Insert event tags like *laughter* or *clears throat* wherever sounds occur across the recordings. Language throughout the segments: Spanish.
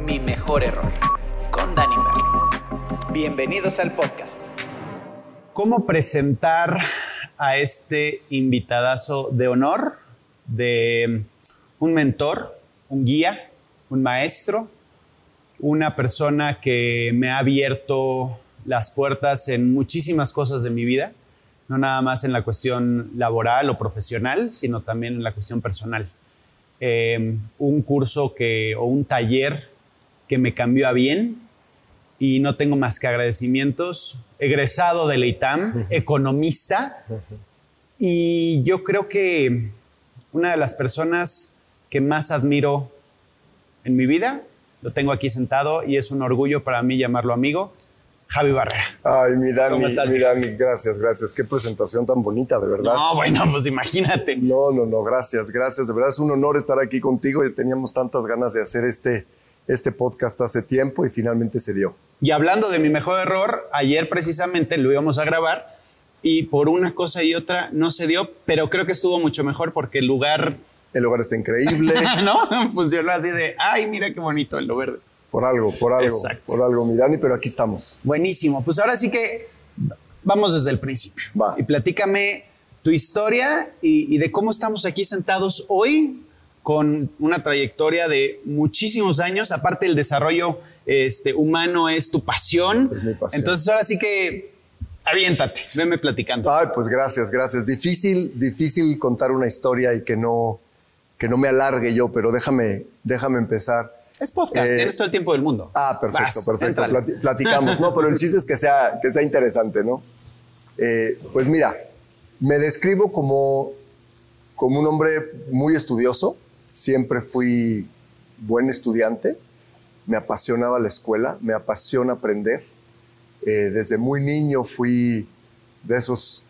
Mi mejor error con Dani Merlo. Bienvenidos al podcast. ¿Cómo presentar a este invitadazo de honor, de un mentor, un guía, un maestro, una persona que me ha abierto las puertas en muchísimas cosas de mi vida, no nada más en la cuestión laboral o profesional, sino también en la cuestión personal. Eh, un curso que, o un taller que me cambió a bien y no tengo más que agradecimientos. Egresado de la ITAM, *laughs* economista, y yo creo que una de las personas que más admiro en mi vida, lo tengo aquí sentado y es un orgullo para mí llamarlo amigo, Javi Barrera. Ay, mi Dani, ¿Cómo estás, mi Dani, gracias, gracias. Qué presentación tan bonita, de verdad. No, bueno, pues imagínate. No, no, no, gracias, gracias. De verdad es un honor estar aquí contigo teníamos tantas ganas de hacer este, este podcast hace tiempo y finalmente se dio. Y hablando de mi mejor error, ayer precisamente lo íbamos a grabar y por una cosa y otra no se dio, pero creo que estuvo mucho mejor porque el lugar, El lugar está increíble, *laughs* ¿no? Funcionó así de, ay, mira qué bonito el lo verde. Por algo, por algo, Exacto. por algo, mi Dani, pero aquí estamos. Buenísimo. Pues ahora sí que vamos desde el principio. Va. Y platícame tu historia y, y de cómo estamos aquí sentados hoy con una trayectoria de muchísimos años. Aparte, el desarrollo este, humano es tu pasión. Es mi pasión. Entonces, ahora sí que aviéntate, venme platicando. Ay, pues gracias, gracias. Difícil, difícil contar una historia y que no, que no me alargue yo, pero déjame, déjame empezar. Es podcast, Eh, tienes todo el tiempo del mundo. Ah, perfecto, Vas, perfecto. platicamos, ¿no? Pero el chiste es que sea, que sea interesante, ¿no? Eh, pues mira, me describo como, como un hombre muy estudioso. Siempre fui buen estudiante. Me apasionaba la escuela, me apasiona aprender. Eh, desde muy niño fui de esos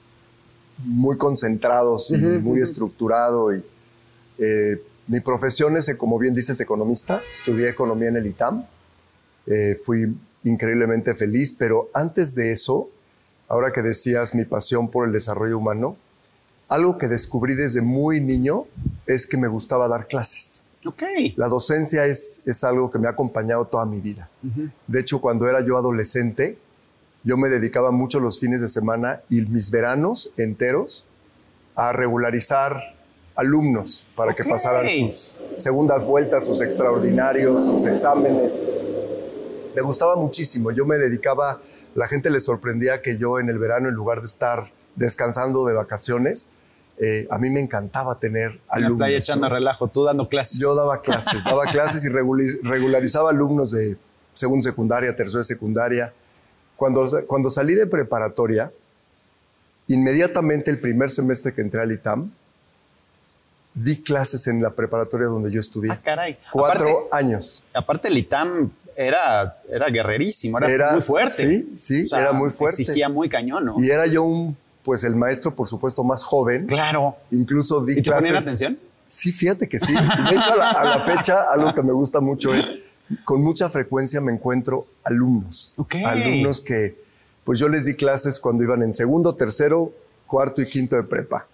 muy concentrados y muy estructurado. Y, eh, mi profesión es, como bien dices, economista. Estudié economía en el ITAM. Eh, fui increíblemente feliz, pero antes de eso, ahora que decías mi pasión por el desarrollo humano, algo que descubrí desde muy niño es que me gustaba dar clases. Ok. La docencia es, es algo que me ha acompañado toda mi vida. De hecho, cuando era yo adolescente, yo me dedicaba mucho los fines de semana y mis veranos enteros a regularizar alumnos para que pasaran sus segundas vueltas, sus extraordinarios, sus exámenes. Me gustaba muchísimo. Yo me dedicaba, la gente le sorprendía que yo en el verano, en lugar de estar descansando de vacaciones, eh, a mí me encantaba tener En alumnos. la playa echando ¿no? relajo, tú dando clases. Yo daba clases, daba *laughs* clases y regularizaba alumnos de segunda secundaria, tercera secundaria. Cuando, cuando salí de preparatoria, inmediatamente el primer semestre que entré al ITAM, di clases en la preparatoria donde yo estudié. Ah, caray. Cuatro Aparte- años. Aparte, el ITAM era, era guerrerísimo, era, Era- muy fuerte. sí, sí, era muy fuerte. Exigía muy cañón, ¿no? Y era yo un, pues el maestro, por supuesto, más joven. Claro. Incluso di ¿Y te clases. ponían atención? Sí, fíjate que sí. De hecho, a la, a la fecha, algo que me gusta mucho es, con mucha frecuencia me encuentro alumnos. Ok. Alumnos que, pues yo les di clases cuando iban en segundo, tercero, cuarto y quinto de prepa.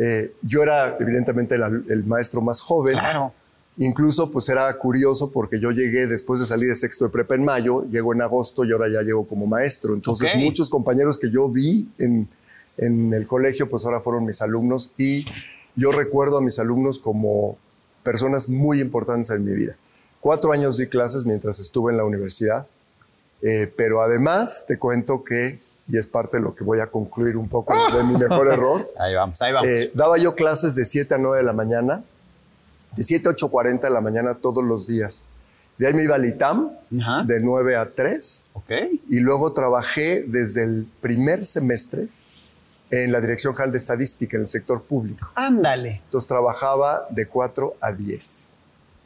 Eh, yo era, evidentemente, el, al- el maestro más joven. Claro. Incluso, pues era curioso porque yo llegué después de salir de sexto de prepa en mayo, llego en agosto y ahora ya llego como maestro. Entonces, Ok. muchos compañeros que yo vi en, en el colegio, pues ahora fueron mis alumnos y yo recuerdo a mis alumnos como personas muy importantes en mi vida. Cuatro años di clases mientras estuve en la universidad, eh, pero además te cuento que, y es parte de lo que voy a concluir un poco de mi mejor *laughs* error, Ahí vamos, ahí vamos. eh, daba yo clases de 7 a 9 de la mañana, de 7 a 8.40 de la mañana todos los días. De ahí me iba al ITAM, Ajá. de 9 a 3, ok. y luego trabajé desde el primer semestre en la Dirección General de Estadística, en el sector público. Ándale. Entonces trabajaba de 4 a 10.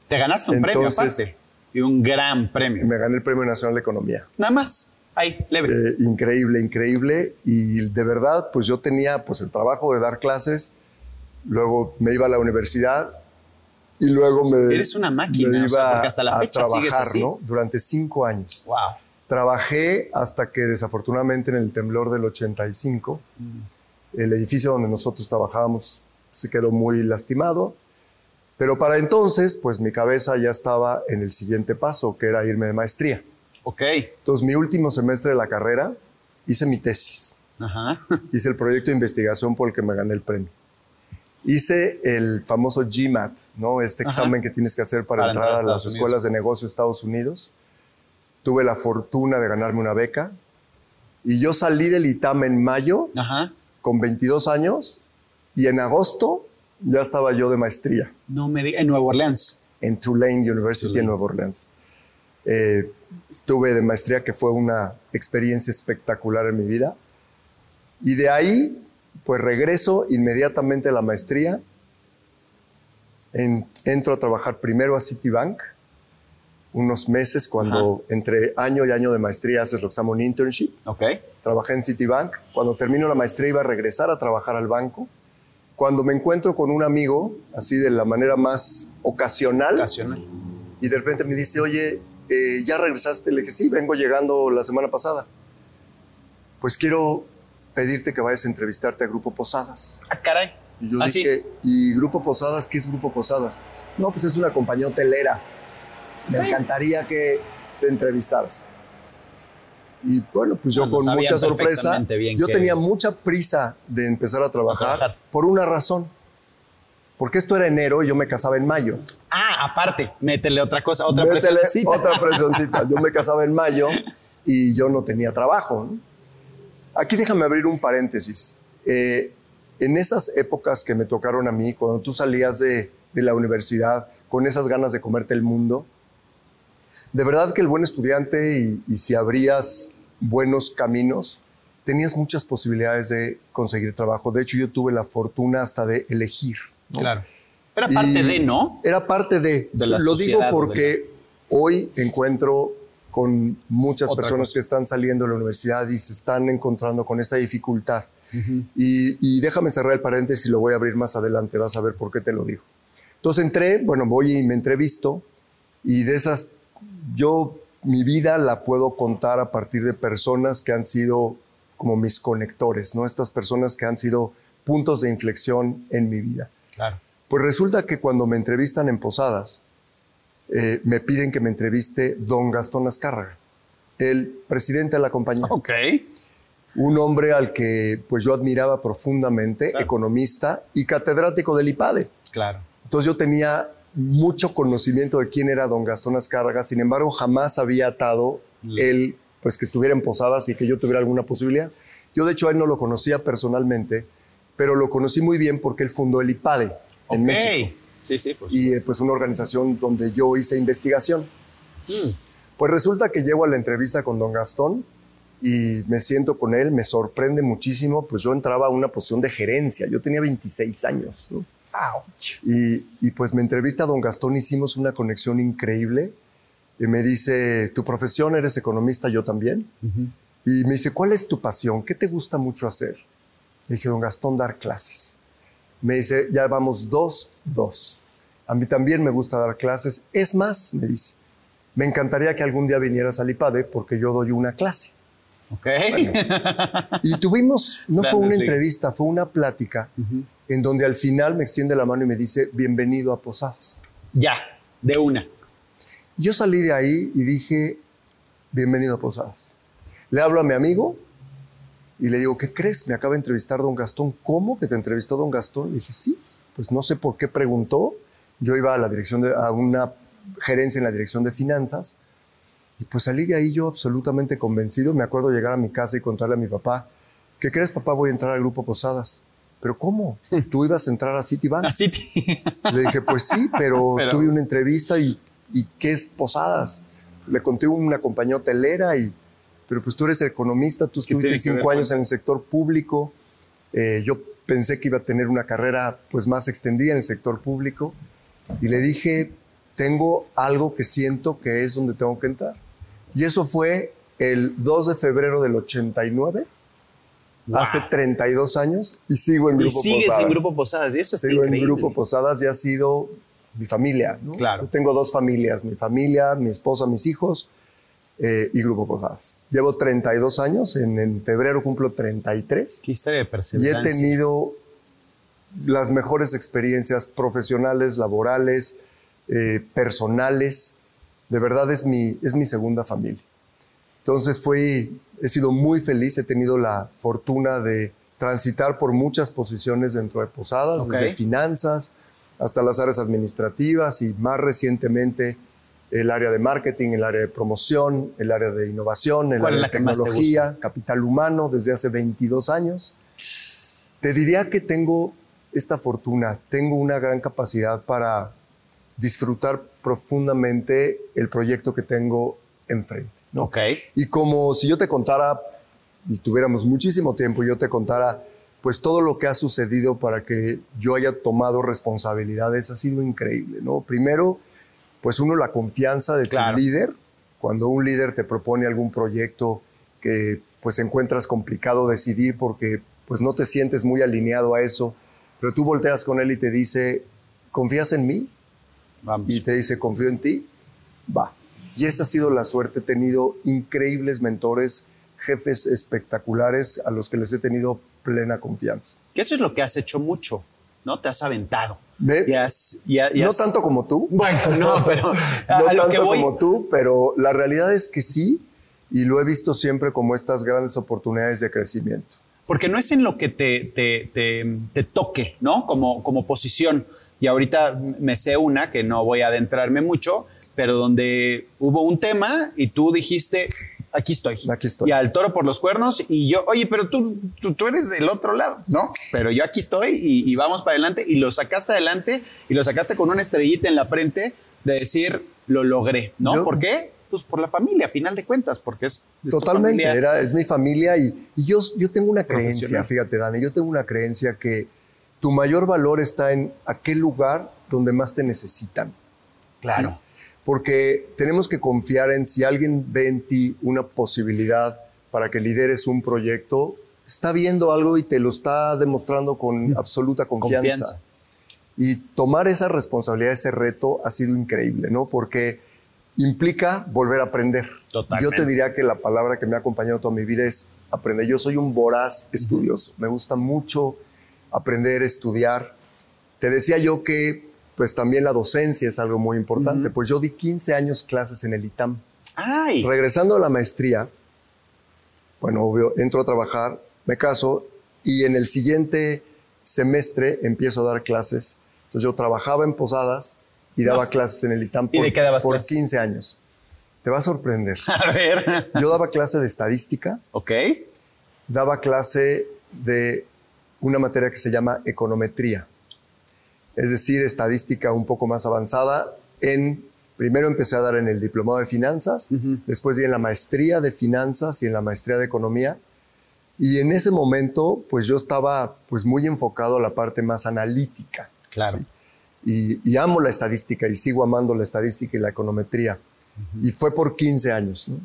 Te ganaste un premio Entonces- aparte. Y un gran premio. Me gané el Premio Nacional de Economía. Nada más. Ahí, leve. Eh, increíble, increíble. Y de verdad, pues yo tenía pues el trabajo de dar clases, luego me iba a la universidad y luego me, Eres una máquina, me o sea, iba porque hasta la a fecha sigues trabajar, así. ¿no? Durante cinco años. wow. Trabajé hasta que desafortunadamente en el temblor del 85, el edificio donde nosotros trabajábamos se quedó muy lastimado. Pero para entonces, pues mi cabeza ya estaba en el siguiente paso, que era irme de maestría. Ok. Entonces, mi último semestre de la carrera, hice mi tesis. Ajá. *laughs* Hice el proyecto de investigación por el que me gané el premio. Hice el famoso GMAT, ¿no? Este Ajá. examen que tienes que hacer para, Para entrar, entrar a a las Estados escuelas de negocio de Estados Unidos. Tuve la fortuna de ganarme una beca. Y yo salí del ITAM en mayo Ajá. con 22 años y en agosto ya estaba yo de maestría No me diga. En Nueva Orleans. en Tulane University Tulane. en Nueva Orleans. Eh, estuve de maestría que fue una experiencia espectacular en mi vida. Y de ahí, pues regreso inmediatamente a la maestría. En- entro a trabajar primero a Citibank, unos meses, cuando entre año y año de maestría haces lo que se llama un internship. Ok. Trabajé en Citibank. Cuando termino la maestría iba a regresar a trabajar al banco. Cuando me encuentro con un amigo, así de la manera más ocasional, Ocasional. y de repente me dice, oye, eh, ¿ya regresaste? Le dije, sí, vengo llegando la semana pasada. Pues quiero pedirte que vayas a entrevistarte a Grupo Posadas. Ah, caray. Y yo ¿Ah, sí? dije, ¿y Grupo Posadas? ¿Qué es Grupo Posadas? No, pues es una compañía hotelera. Me encantaría que te entrevistaras. Y bueno, pues yo Bueno, con mucha sorpresa, bien yo que- tenía mucha prisa de empezar a trabajar, trabajar. por una razón. Porque esto era enero y yo me casaba en mayo. Ah, aparte, métele otra cosa, otra Métele presioncita. Otra presioncita. *laughs* Yo me casaba en mayo y yo no tenía trabajo. ¿no? Aquí déjame abrir un paréntesis. Eh, en esas épocas que me tocaron a mí, cuando tú salías de, de la universidad con esas ganas de comerte el mundo, de verdad que el buen estudiante y, y si abrías buenos caminos, tenías muchas posibilidades de conseguir trabajo. De hecho, yo tuve la fortuna hasta de elegir. ¿no? Claro. Era parte de, ¿no? Era parte de. De la Lo digo porque hoy encuentro con muchas Otra personas cosa. que están saliendo de la universidad y se están encontrando con esta dificultad. y, y déjame cerrar el paréntesis y lo voy a abrir más adelante, vas a ver por qué te lo digo. Entonces entré, bueno, voy y me entrevisto y de esas, yo mi vida la puedo contar a partir de personas que han sido como mis conectores, ¿no? Estas personas que han sido puntos de inflexión en mi vida. Claro. Pues resulta que cuando me entrevistan en Posadas, eh, me piden que me entreviste don Gastón Azcárraga, el presidente de la compañía. Ok. Un hombre al que pues yo admiraba profundamente, Claro. economista y catedrático del IPADE. Claro. Entonces yo tenía mucho conocimiento de quién era don Gastón Azcárraga, sin embargo jamás había atado Le- él, pues que estuviera en Posadas y que yo tuviera alguna posibilidad. Yo de hecho a él no lo conocía personalmente, pero lo conocí muy bien porque él fundó el IPADE en. México Sí, sí, y eh, supuesto. pues una organización donde yo hice investigación. Mm. Pues resulta que llego a la entrevista con don Gastón y me siento con él, me sorprende muchísimo, pues yo entraba a una posición de gerencia, yo tenía 26 años, ¿no? Y, y pues me entrevista don Gastón, hicimos una conexión increíble y me dice, tu profesión, eres economista, yo también, y me dice, ¿cuál es tu pasión? ¿Qué te gusta mucho hacer? Le dije, don Gastón, dar clases. Me dice, ya vamos dos, dos. A mí también me gusta dar clases. Es más, me dice, me encantaría que algún día vinieras al IPADE porque yo doy una clase. Ok. Y tuvimos, no fue una entrevista, fue una plática en donde al final me extiende la mano y me dice, bienvenido a Posadas. ya, de una. Yo salí de ahí y dije, bienvenido a Posadas. Le hablo a mi amigo y le digo, ¿qué crees? Me acaba de entrevistar don Gastón. ¿Cómo que te entrevistó don Gastón? Le dije, sí. Pues no sé por qué preguntó. Yo iba a la dirección de, a una gerencia en la dirección de finanzas y pues salí de ahí yo absolutamente convencido. Me acuerdo llegar a mi casa y contarle a mi papá, ¿qué crees papá? Voy a entrar al grupo Posadas. ¿Pero cómo? ¿Tú ibas a entrar a Citibank? Así te- Le dije, pues sí, pero, *laughs* Pero- tuve una entrevista y, y ¿qué es Posadas? Le conté una compañía hotelera y, pero pues tú eres economista, tú ¿Qué estuviste cinco años en el sector público. Eh, yo pensé que iba a tener una carrera pues más extendida en el sector público y le dije, tengo algo que siento que es donde tengo que entrar. Y eso fue el 2 de febrero del 89, Wow. hace 32 años, y sigo en Y Grupo sigues Posadas. en Grupo Posadas y eso está Sigo en. Grupo Posadas y ha sido mi familia. ¿no? Claro. Yo tengo dos familias, mi familia, mi esposa, mis hijos. Eh, y Grupo Posadas. Llevo 32 años, en, en febrero cumplo 33. Qué historia de Y he perseverancia. tenido las mejores experiencias profesionales, laborales, eh, personales. De verdad es mi, es mi segunda familia. Entonces fui, he sido muy feliz, he tenido la fortuna de transitar por muchas posiciones dentro de Posadas, Ok. desde finanzas hasta las áreas administrativas y más recientemente el área de marketing, el área de promoción, el área de innovación, el ¿Cuál es área de te tecnología, capital humano desde hace 22 años. Te diría que tengo esta fortuna, tengo una gran capacidad para disfrutar profundamente el proyecto que tengo enfrente. ¿no? Ok. Y como si yo te contara, y tuviéramos muchísimo tiempo, yo te contara, pues todo lo que ha sucedido para que yo haya tomado responsabilidades ha sido increíble, ¿no? Primero, pues uno, la confianza de Claro. tu líder. Cuando un líder te propone algún proyecto que pues encuentras complicado decidir porque pues no te sientes muy alineado a eso, pero tú volteas con él y te dice, ¿confías en mí? Vamos. y te dice, confío en ti, va. Y esa ha sido la suerte. He tenido increíbles mentores, jefes espectaculares a los que les he tenido plena confianza. Que eso es lo que has hecho mucho, ¿no? Te has aventado. No tanto como tú. Bueno, no, *laughs* pero a, no a lo tanto que voy. como tú, pero la realidad es que sí, y lo he visto siempre como estas grandes oportunidades de crecimiento. Porque no es en lo que te, te, te- te toque, ¿no? Como, como posición. Y ahorita me sé una que no voy a adentrarme mucho, pero donde hubo un tema y tú dijiste, aquí estoy. Aquí estoy. Y al toro por los cuernos y yo, oye, pero tú, tú, tú eres del otro lado, ¿no? Pero yo aquí estoy y, y vamos para adelante y lo sacaste adelante y lo sacaste con una estrellita en la frente de decir, lo logré, ¿no? Yo- ¿Por qué? Pues por la familia, a final de cuentas, porque es... Totalmente, era, es mi familia y, y yo, yo tengo una creencia, fíjate Dani, yo tengo una creencia que tu mayor valor está en aquel lugar donde más te necesitan. Claro. Porque tenemos que confiar en si alguien ve en ti una posibilidad para que lideres un proyecto, está viendo algo y te lo está demostrando con absoluta confianza. Confianza. Y tomar esa responsabilidad, ese reto, ha sido increíble, ¿no? Porque implica volver a aprender. Totalmente. Yo te diría que la palabra que me ha acompañado toda mi vida es aprender. Yo soy un voraz estudioso. Me gusta mucho aprender, estudiar. Te decía yo que pues también la docencia es algo muy importante. Pues yo di 15 años clases en el ITAM. Ay, Regresando a la maestría, bueno, obvio, entro a trabajar, me caso y en el siguiente semestre empiezo a dar clases. Entonces yo trabajaba en Posadas y daba clases en el ITAM ¿Y por, de qué dabas por clases? 15 años. Te va a sorprender. *laughs* a ver. Yo daba clase de estadística, ok. daba clase de una materia que se llama econometría, es decir, estadística un poco más avanzada. En, primero empecé a dar en el diplomado de finanzas, después di en la maestría de finanzas y en la maestría de economía. Y en ese momento, pues yo estaba pues muy enfocado a la parte más analítica. Claro. Y, y amo la estadística y sigo amando la estadística y la econometría. Y fue por 15 años, ¿no?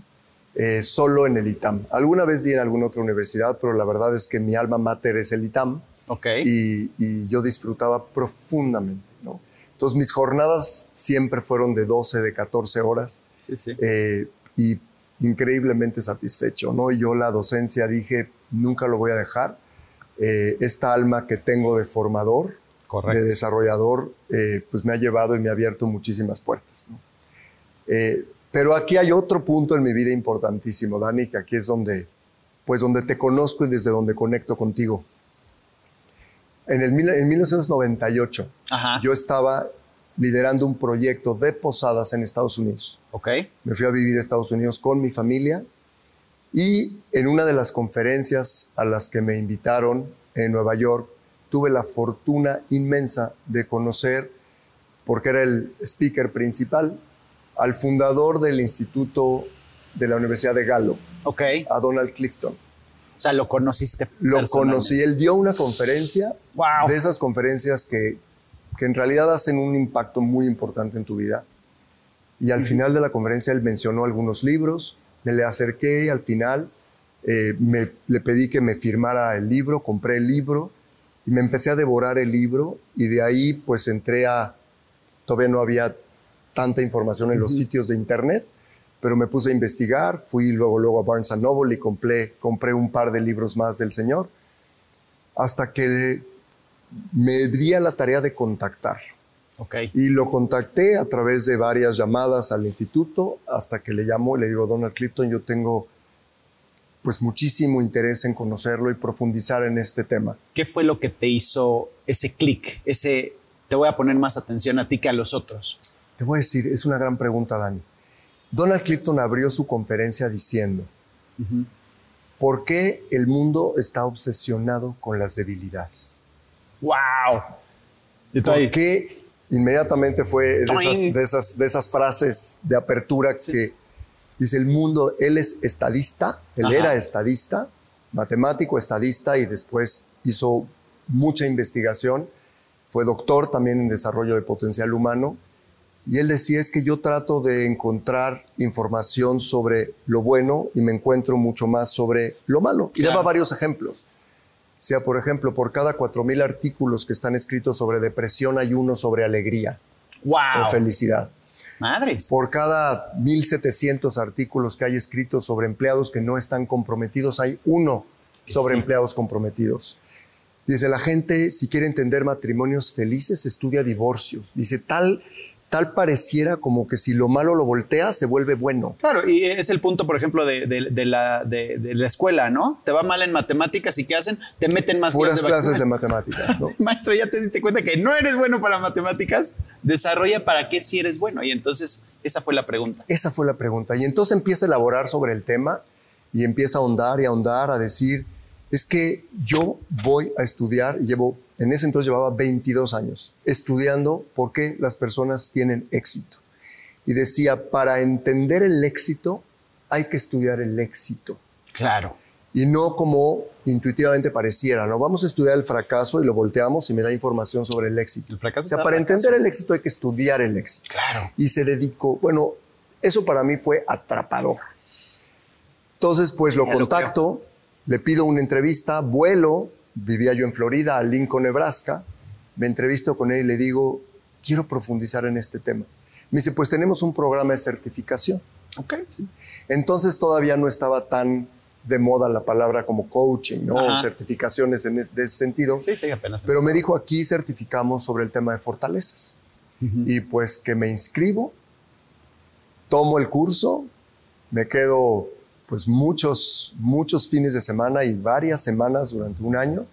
Eh, solo en el ITAM. Alguna vez di en alguna otra universidad, pero la verdad es que mi alma mater es el ITAM Ok. y, y yo disfrutaba profundamente. ¿no? Entonces mis jornadas siempre fueron de 12, de 14 horas sí, sí. eh, y increíblemente satisfecho. ¿no? Y yo la docencia dije, nunca lo voy a dejar. Eh, esta alma que tengo de formador, Correcto. de desarrollador, eh, pues me ha llevado y me ha abierto muchísimas puertas. ¿no? Eh, pero aquí hay otro punto en mi vida importantísimo, Dani, que aquí es donde, pues donde te conozco y desde donde conecto contigo. En, el, en 1998 Ajá. yo estaba liderando un proyecto de posadas en Estados Unidos. ok. Me fui a vivir a Estados Unidos con mi familia y en una de las conferencias a las que me invitaron en Nueva York, tuve la fortuna inmensa de conocer, porque era el speaker principal, al fundador del Instituto de la Universidad de Gallup, Ok. a Donald Clifton. O sea, lo conociste. Lo conocí, él dio una conferencia, Wow. de esas conferencias que, que en realidad hacen un impacto muy importante en tu vida. Y al final de la conferencia él mencionó algunos libros, me le acerqué y al final eh, me, le pedí que me firmara el libro, compré el libro y me empecé a devorar el libro y de ahí pues entré a, todavía no había tanta información en los sitios de internet, pero me puse a investigar, fui luego, luego a Barnes Noble y compré, compré un par de libros más del Señor, hasta que me di a la tarea de contactar. Okay. Y lo contacté a través de varias llamadas al instituto, hasta que le llamo y le digo, Donald Clifton, yo tengo pues muchísimo interés en conocerlo y profundizar en este tema. ¿Qué fue lo que te hizo ese clic, ese te voy a poner más atención a ti que a los otros? Te voy a decir, es una gran pregunta, Dani. Donald Clifton abrió su conferencia diciendo, ¿por qué el mundo está obsesionado con las debilidades? ¡Wow! ¿Por qué inmediatamente fue de esas, de esas, frases de apertura que dice el mundo, él es estadista, él era estadista, matemático, estadista y después hizo mucha investigación, fue doctor también en desarrollo de potencial humano y él decía es que yo trato de encontrar información sobre lo bueno y me encuentro mucho más sobre lo malo. Y daba varios ejemplos. O sea, por ejemplo, por cada 4.000 artículos que están escritos sobre depresión hay uno sobre alegría wow. o felicidad. Madres. Por cada 1.700 artículos que hay escritos sobre empleados que no están comprometidos, hay uno sobre empleados comprometidos. Dice, la gente, si quiere entender matrimonios felices, estudia divorcios. Dice, tal tal pareciera como que si lo malo lo voltea, se vuelve bueno. Claro, y es el punto, por ejemplo, de, la, de, la, escuela, ¿no? Te va mal en matemáticas y ¿qué hacen? Te meten más Puras clases de, matemáticas, ¿no? *laughs* Maestro, ya te diste cuenta que no eres bueno para matemáticas, desarrolla para qué si eres bueno. Y entonces, esa fue la pregunta. Esa fue la pregunta. Y entonces empieza a elaborar sobre el tema y empieza a ahondar y a ahondar, a decir, es que yo voy a estudiar, y llevo en ese entonces llevaba 22 años estudiando por qué las personas tienen éxito. Y decía, para entender el éxito hay que estudiar el éxito. Claro. Y no como intuitivamente pareciera, ¿no? Vamos a estudiar el fracaso y lo volteamos y me da información sobre el éxito. El fracaso o sea, para entender el éxito hay que estudiar el éxito. Claro. Y se dedicó, bueno, eso para mí fue atrapador. Entonces, pues lo contacto, le pido una entrevista, vuelo, vivía yo en Florida, a Lincoln, Nebraska, me entrevisto con él y le digo, quiero profundizar en este tema. Me dice, pues tenemos un programa de certificación. Ok, sí. Entonces todavía no estaba tan de moda la palabra como coaching, ¿no? certificaciones en ese sentido. Sí, sí, apenas. Pero me dijo, aquí certificamos sobre el tema de fortalezas. Y pues que me inscribo, tomo el curso, me quedo pues muchos, muchos fines de semana y varias semanas durante un año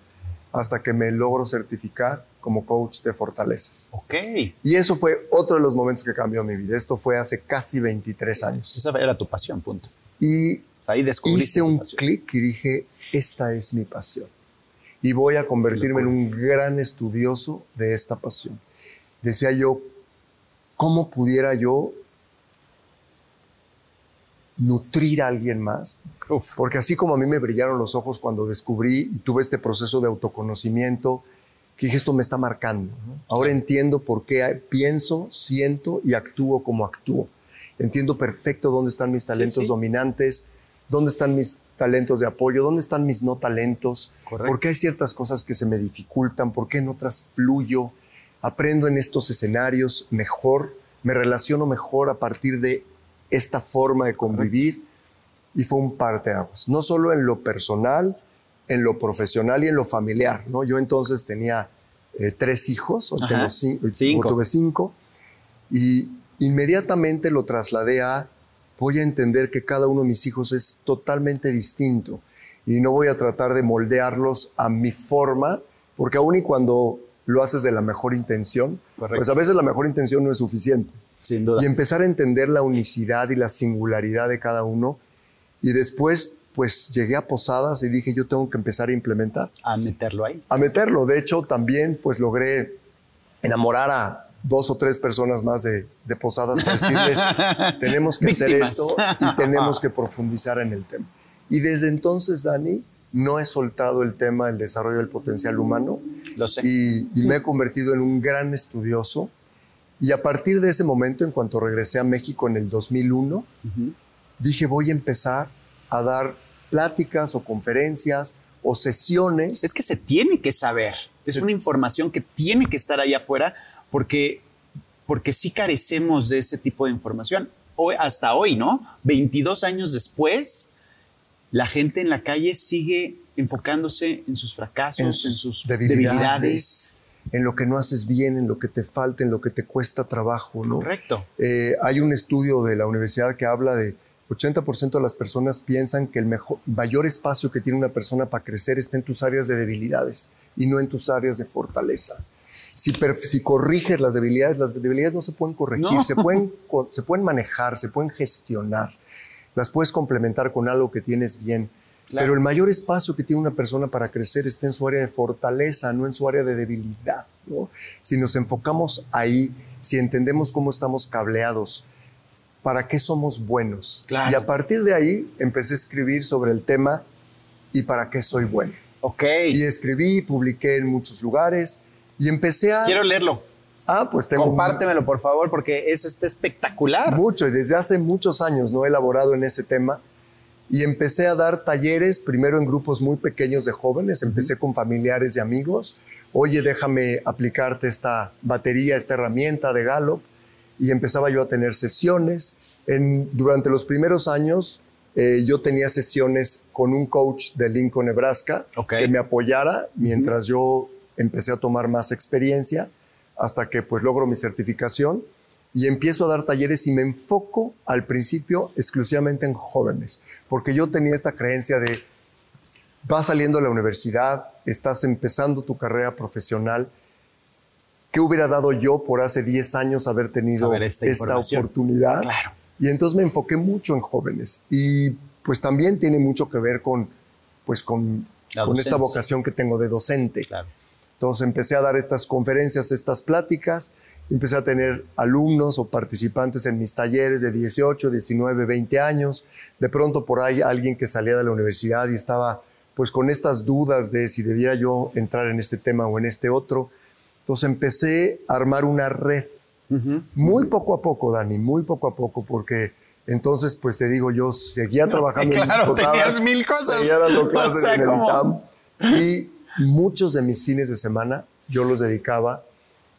hasta que me logro certificar como coach de fortalezas. Ok. Y eso fue otro de los momentos que cambió mi vida. Esto fue hace casi 23 años. Esa era tu pasión, punto. Y ahí hice un clic y dije, esta es mi pasión. Y voy a convertirme en un gran estudioso de esta pasión. Decía yo, ¿cómo pudiera yo nutrir a alguien más. Porque así como a mí me brillaron los ojos cuando descubrí y tuve este proceso de autoconocimiento, que dije, esto me está marcando. Ahora entiendo por qué pienso, siento y actúo como actúo. Entiendo perfecto dónde están mis talentos dominantes, dónde están mis talentos de apoyo, dónde están mis no talentos, por qué hay ciertas cosas que se me dificultan, por qué en otras fluyo, aprendo en estos escenarios mejor, me relaciono mejor a partir de esta forma de convivir y fue un parteaguas, no solo en lo personal, en lo profesional y en lo familiar. ¿no? Yo entonces tenía eh, tres hijos, o tengo cinco. tuve cinco, y inmediatamente lo trasladé a, voy a entender que cada uno de mis hijos es totalmente distinto y no voy a tratar de moldearlos a mi forma, porque aun y cuando lo haces de la mejor intención, pues a veces la mejor intención no es suficiente. Y empezar a entender la unicidad y la singularidad de cada uno. Y después, pues llegué a Posadas y dije, yo tengo que empezar a implementar. A meterlo ahí. A meterlo. De hecho, también pues logré enamorar a dos o tres personas más de, Posadas para decirles, *laughs* tenemos que hacer esto y tenemos que profundizar en el tema. Y desde entonces, Dani, no he soltado el tema del desarrollo del potencial humano. Lo sé. y me he convertido en un gran estudioso y a partir de ese momento, en cuanto regresé a México en el 2001, dije, voy a empezar a dar pláticas o conferencias o sesiones. Es que se tiene que saber. Es una información que tiene que estar allá afuera porque, porque sí carecemos de ese tipo de información. hoy, hasta hoy, ¿no? 22 años después, la gente en la calle sigue enfocándose en sus fracasos, en sus, debilidades, en lo que no haces bien, en lo que te falta, en lo que te cuesta trabajo, ¿no? Correcto. Eh, hay un estudio de la universidad que habla de 80% de las personas piensan que el mejor, mayor espacio que tiene una persona para crecer está en tus áreas de debilidades y no en tus áreas de fortaleza. Si, si corriges las debilidades, las debilidades no se pueden corregir, se, pueden, se pueden manejar, se pueden gestionar, las puedes complementar con algo que tienes bien. Pero el mayor espacio que tiene una persona para crecer está en su área de fortaleza, no en su área de debilidad. Si nos enfocamos ahí, si entendemos cómo estamos cableados, para qué somos buenos. Y a partir de ahí empecé a escribir sobre el tema y para qué soy bueno. Ok. Y escribí, publiqué en muchos lugares y empecé a... Quiero leerlo. Ah, pues tengo... Compártemelo, por favor, porque eso está espectacular. Mucho, y desde hace muchos años no he elaborado en ese tema. Y empecé a dar talleres, primero en grupos muy pequeños de jóvenes, empecé con familiares y amigos. Oye, déjame aplicarte esta batería, esta herramienta de Gallup y empezaba yo a tener sesiones. En, durante los primeros años eh, yo tenía sesiones con un coach de Lincoln, Nebraska, que me apoyara mientras yo empecé a tomar más experiencia hasta que pues logro mi certificación y empiezo a dar talleres y me enfoco al principio exclusivamente en jóvenes, porque yo tenía esta creencia de vas saliendo de la universidad, estás empezando tu carrera profesional, ¿Qué hubiera dado yo por hace 10 años haber tenido esta, oportunidad? Claro. Y entonces me enfoqué mucho en jóvenes. Y pues también tiene mucho que ver con, pues con, con esta vocación que tengo de docente. Claro. Entonces empecé a dar estas conferencias, estas pláticas, empecé a tener alumnos o participantes en mis talleres de 18, 19, 20 años. De pronto por ahí alguien que salía de la universidad y estaba pues con estas dudas de si debía yo entrar en este tema o en este otro. Entonces empecé a armar una red, muy poco a poco, Dani, muy poco a poco, porque entonces, pues te digo, yo seguía trabajando claro, en tenías mil cosas. Seguía dando *laughs* clases en el y muchos de mis fines de semana yo los dedicaba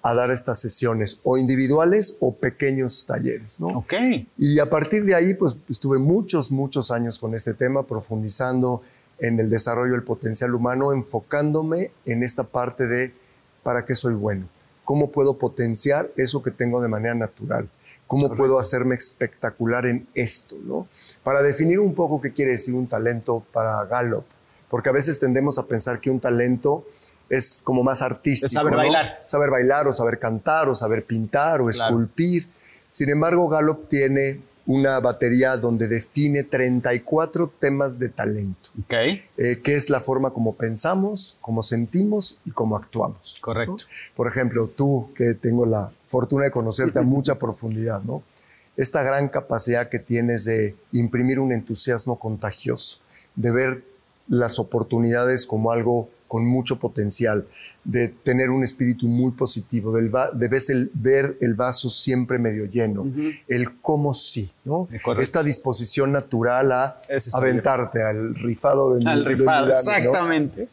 a dar estas sesiones, o individuales o pequeños talleres, ¿no? Ok. Y a partir de ahí, pues estuve muchos, muchos años con este tema, profundizando en el desarrollo del potencial humano, enfocándome en esta parte de para qué soy bueno, cómo puedo potenciar eso que tengo de manera natural, cómo puedo hacerme espectacular en esto, ¿no? Para definir un poco qué quiere decir un talento para Gallup, porque a veces tendemos a pensar que un talento es como más artístico. Es saber bailar. Saber bailar o saber cantar o saber pintar o esculpir. Sin embargo, Gallup tiene una batería donde define 34 temas de talento. Okay. Eh, que es la forma como pensamos, como sentimos y cómo actuamos. Correcto. Por ejemplo, tú que tengo la fortuna de conocerte a *laughs* mucha profundidad, ¿no? Esta gran capacidad que tienes de imprimir un entusiasmo contagioso, de ver las oportunidades como algo con mucho potencial, de tener un espíritu muy positivo, del de el, ver el vaso siempre medio lleno, el cómo sí, ¿no? Esta disposición natural a aventarte al rifado del Al rifado, exactamente.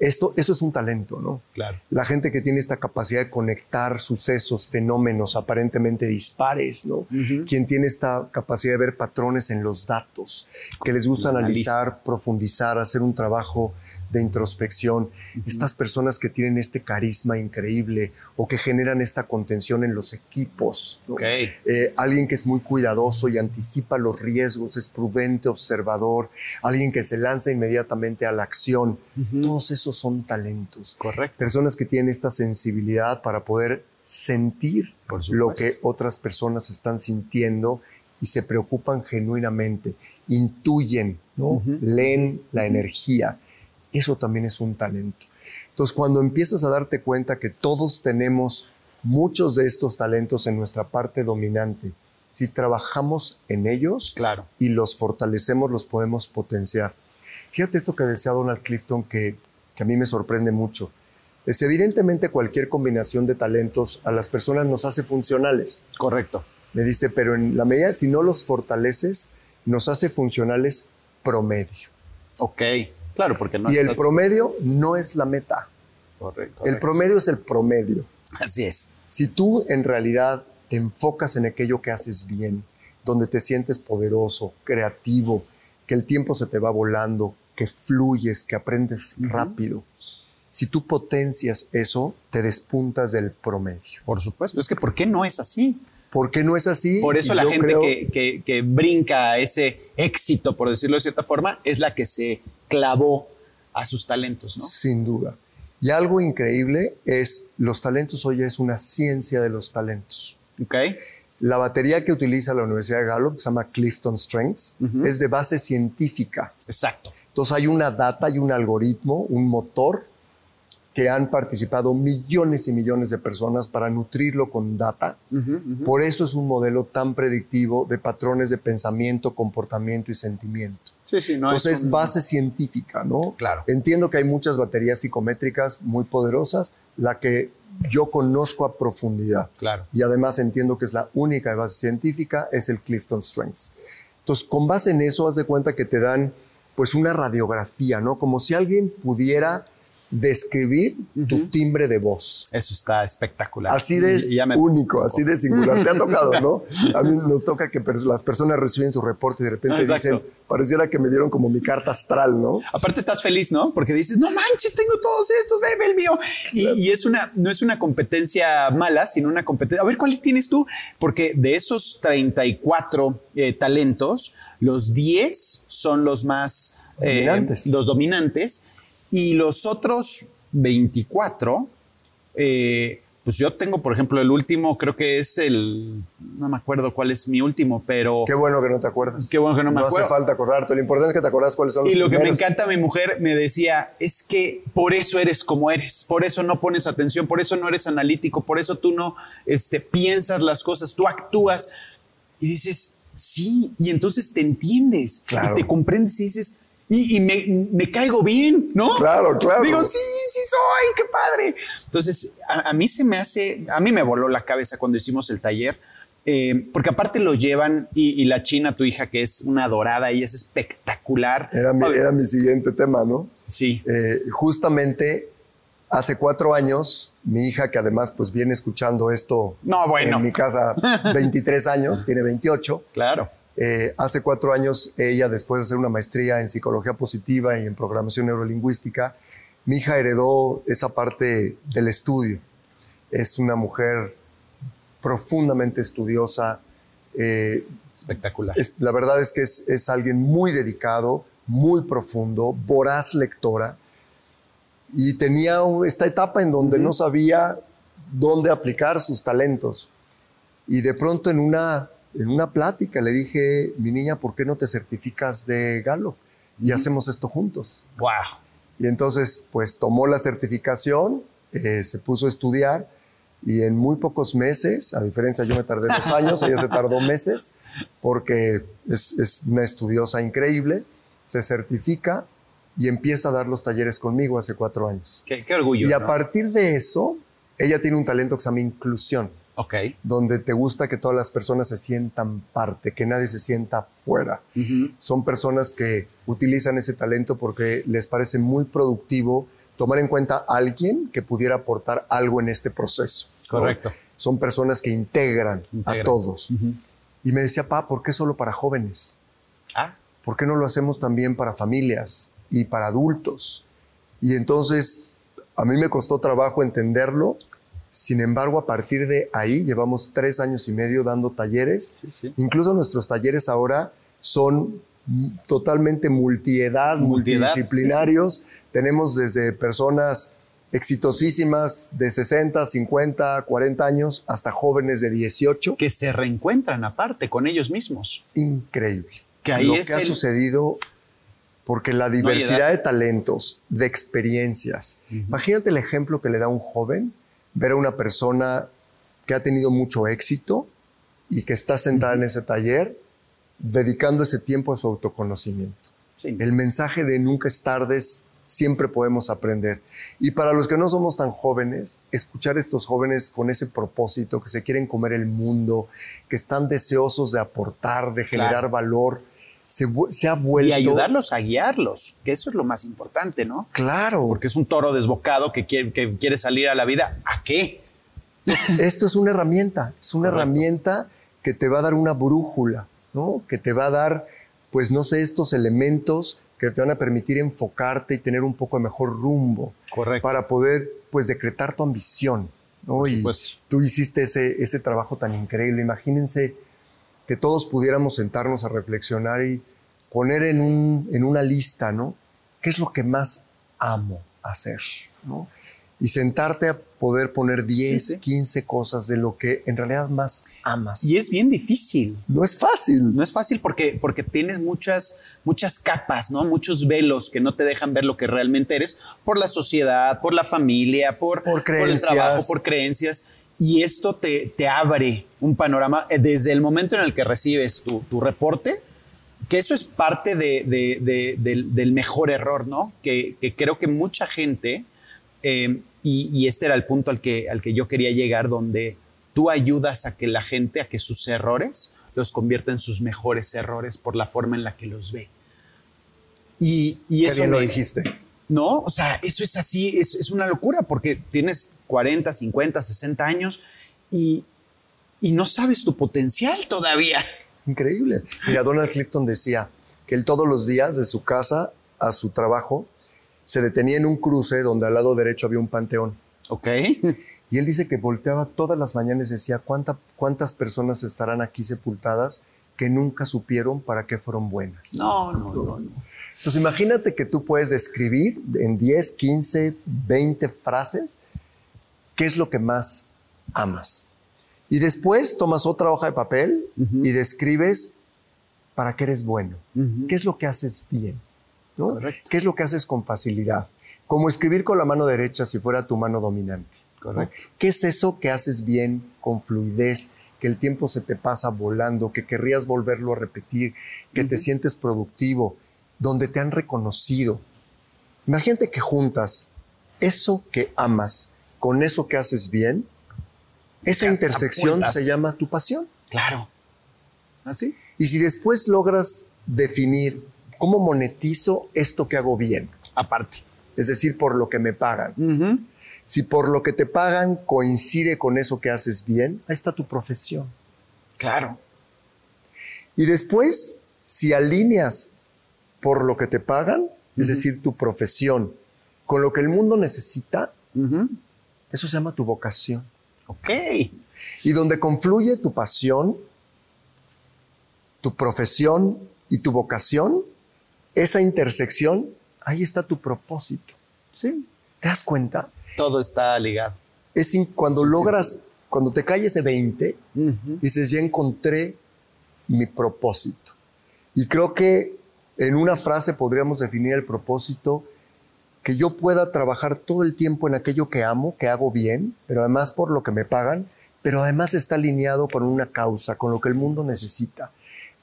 Esto, eso es un talento, ¿no? Claro. La gente que tiene esta capacidad de conectar sucesos, fenómenos aparentemente dispares, ¿no? Quien tiene esta capacidad de ver patrones en los datos, que les gusta analizar, profundizar, hacer un trabajo de introspección, estas personas que tienen este carisma increíble o que generan esta contención en los equipos, eh, alguien que es muy cuidadoso y anticipa los riesgos, es prudente, observador, alguien que se lanza inmediatamente a la acción, todos esos son talentos. Correcto. Personas que tienen esta sensibilidad para poder sentir lo que otras personas están sintiendo y se preocupan genuinamente, intuyen, ¿no? leen la energía eso también es un talento. Entonces, cuando empiezas a darte cuenta que todos tenemos muchos de estos talentos en nuestra parte dominante, si trabajamos en ellos claro. y los fortalecemos, los podemos potenciar. Fíjate esto que decía Donald Clifton que, que a mí me sorprende mucho. Es evidentemente cualquier combinación de talentos a las personas nos hace funcionales. Correcto. Me dice, pero en la medida si no los fortaleces, nos hace funcionales promedio. Ok. Claro, porque no Y el promedio no es la meta. Correcto. El promedio es el promedio. Así es. Si tú en realidad te enfocas en aquello que haces bien, donde te sientes poderoso, creativo, que el tiempo se te va volando, que fluyes, que aprendes rápido. Si tú potencias eso, te despuntas del promedio. Por supuesto, es que ¿por qué no es así? ¿Por qué no es así? Por eso Y la gente creo- que, que- que brinca a ese éxito, por decirlo de cierta forma, es la que se clavó a sus talentos, ¿no? Sin duda. Y algo increíble es, los talentos hoy es una ciencia de los talentos. ¿Ok? La batería que utiliza la Universidad de Gallup, que se llama Clifton Strengths, es de base científica. Exacto. Entonces hay una data, hay un algoritmo, un motor que han participado millones y millones de personas para nutrirlo con data. Por eso es un modelo tan predictivo de patrones de pensamiento, comportamiento y sentimiento. Sí, sí, no Entonces es es un- base científica, ¿no? Claro. Entiendo que hay muchas baterías psicométricas muy poderosas, la que yo conozco a profundidad. Claro. Y además entiendo que es la única de base científica, es el Clifton Strengths. Entonces, con base en eso, haz de cuenta que te dan pues una radiografía, ¿no? Como si alguien pudiera describir tu timbre de voz. Eso está espectacular. Así de Y- y ya me- único, así de singular. Te ha tocado, ¿no? *laughs* A mí nos toca que pers- las personas reciben su reporte y de repente Exacto. dicen, pareciera que me dieron como mi carta astral, ¿no? Aparte estás feliz, ¿no? Porque dices, no manches, tengo todos estos, ve, ve el mío. Y, y es una, no es una competencia mala, sino una competencia. A ver, ¿cuáles tienes tú? Porque de esos 34 eh, talentos, los 10 son los más eh, Dominantes. los dominantes y los otros 24, eh, pues yo tengo, por ejemplo, el último, creo que es el, no me acuerdo cuál es mi último, pero... Qué bueno que no te acuerdas. Qué bueno que no me acuerdo. hace falta acordarte. Lo importante es que te acuerdas cuáles son los Y lo que me primeros. encanta, mi mujer me decía, es que por eso eres como eres, por eso no pones atención, por eso no eres analítico, por eso tú no este, piensas las cosas, tú actúas y dices, sí, y entonces te entiendes Claro. y te comprendes y dices, y, y me, me caigo bien, ¿no? Claro, claro. Digo, sí, sí soy, qué padre. Entonces, a, a mí se me hace, a mí me voló la cabeza cuando hicimos el taller, eh, porque aparte lo llevan y, y la China, tu hija, que es una dorada y es espectacular. Era mi, Oye, era mi siguiente tema, ¿no? Sí, Eh, justamente hace cuatro años, mi hija, que además pues viene escuchando esto No, bueno. en mi casa *laughs* 23 años, tiene 28. claro. Eh, hace cuatro años, ella, después de hacer una maestría en psicología positiva y en programación neurolingüística, mi hija heredó esa parte del estudio. Es una mujer profundamente estudiosa. eh, Espectacular. es- la verdad es que es, es alguien muy dedicado, muy profundo, voraz lectora. Y tenía esta etapa en donde no sabía dónde aplicar sus talentos. Y de pronto en una, en una plática le dije, mi niña, ¿por qué no te certificas de Galo? Y hacemos esto juntos. Wow. Y entonces, pues tomó la certificación, eh, se puso a estudiar y en muy pocos meses, a diferencia yo me tardé dos años, ella se tardó meses porque es, es una estudiosa increíble, se certifica y empieza a dar los talleres conmigo hace cuatro años. Qué, qué orgullo. y a ¿no? partir de eso, ella tiene un talento que se llama inclusión, Ok. donde te gusta que todas las personas se sientan parte, que nadie se sienta fuera son personas que utilizan ese talento porque les parece muy productivo tomar en cuenta a alguien que pudiera aportar algo en este proceso. ¿no? Correcto. Son personas que integran, Integran. a todos. Y me decía, pa, ¿por qué solo para jóvenes? Ah, ¿Por qué no lo hacemos también para familias y para adultos? Y entonces a mí me costó trabajo entenderlo. Sin embargo, a partir de ahí llevamos tres años y medio dando talleres. Sí, sí. Incluso nuestros talleres ahora son totalmente multiedad, Multiedad, multidisciplinarios. Tenemos desde personas exitosísimas de 60, 50, 40 años hasta jóvenes de 18. que se reencuentran aparte con ellos mismos. Increíble. Que ahí Lo es que ha sucedido porque la diversidad de talentos, de experiencias. Imagínate el ejemplo que le da un joven ver a una persona que ha tenido mucho éxito y que está sentada en ese taller dedicando ese tiempo a su autoconocimiento. Sí. El mensaje de nunca es tardes, siempre podemos aprender. Y para los que no somos tan jóvenes, escuchar a estos jóvenes con ese propósito, que se quieren comer el mundo, que están deseosos de aportar, de generar Claro. valor, se, ha vuelto... y ayudarlos a guiarlos, que eso es lo más importante, ¿no? Claro, Porque es un toro desbocado que quiere, que quiere salir a la vida. ¿A qué? esto es una herramienta, es una Correcto. herramienta que te va a dar una brújula ¿no? Que te va a dar, pues no sé, estos elementos que te van a permitir enfocarte y tener un poco mejor rumbo. Correcto. Para poder, pues, decretar tu ambición, ¿no? y tú hiciste ese, ese trabajo tan increíble. Imagínense que todos pudiéramos sentarnos a reflexionar y poner en, un, en una lista, ¿no? ¿Qué es lo que más amo hacer? ¿no? y sentarte a poder poner 10, 15 cosas de lo que en realidad más amas. Y es bien difícil. No es fácil. No es fácil porque, porque tienes muchas, muchas capas, ¿no? Muchos velos que no te dejan ver lo que realmente eres por la sociedad, por la familia, por, por, el trabajo, por creencias. Y esto te, te abre un panorama eh, desde el momento en el que recibes tu, tu reporte, que eso es parte de, de, del, del, mejor error, ¿no? Que, que creo que mucha gente eh, y, este era el punto al que, al que yo quería llegar, donde tú ayudas a que la gente, a que sus errores los convierta en sus mejores errores por la forma en la que los ve. Y, eso lo dijiste. No, o sea, eso es así, es, es, una locura porque tienes 40, 50, 60 años y, y no sabes tu potencial todavía. Increíble. Mira, Donald Clifton decía que él todos los días de su casa a su trabajo se detenía en un cruce donde al lado derecho había un panteón. Ok. Y él dice que volteaba todas las mañanas y decía, ¿cuántas personas estarán aquí sepultadas que nunca supieron para qué fueron buenas? No, no, no, no. Entonces imagínate que tú puedes describir en 10, 15, 20 frases qué es lo que más amas. Y después tomas otra hoja de papel y describes para qué eres bueno, qué es lo que haces bien. ¿Qué es lo que haces con facilidad? Como escribir con la mano derecha si fuera tu mano dominante. Correcto. ¿Qué es eso que haces bien, con fluidez, que el tiempo se te pasa volando, que querrías volverlo a repetir, que te sientes productivo, donde te han reconocido? Imagínate que juntas eso que amas con eso que haces bien, esa intersección se llama tu pasión. Claro. ¿Así? Y si después logras definir ¿Cómo monetizo esto que hago bien? Aparte. Es decir, por lo que me pagan. Si por lo que te pagan coincide con eso que haces bien, ahí está tu profesión. Claro. Y después, si alineas por lo que te pagan, es decir, tu profesión, con lo que el mundo necesita, eso se llama tu vocación. Ok. Y donde confluye tu pasión, tu profesión y tu vocación, esa intersección, ahí está tu propósito. ¿Sí? ¿Te das cuenta? Todo está ligado. Es cuando logras, cuando te cae ese 20, dices, ya encontré mi propósito. Y creo que en una frase podríamos definir el propósito que yo pueda trabajar todo el tiempo en aquello que amo, que hago bien, pero además por lo que me pagan, pero además está alineado con una causa, con lo que el mundo necesita.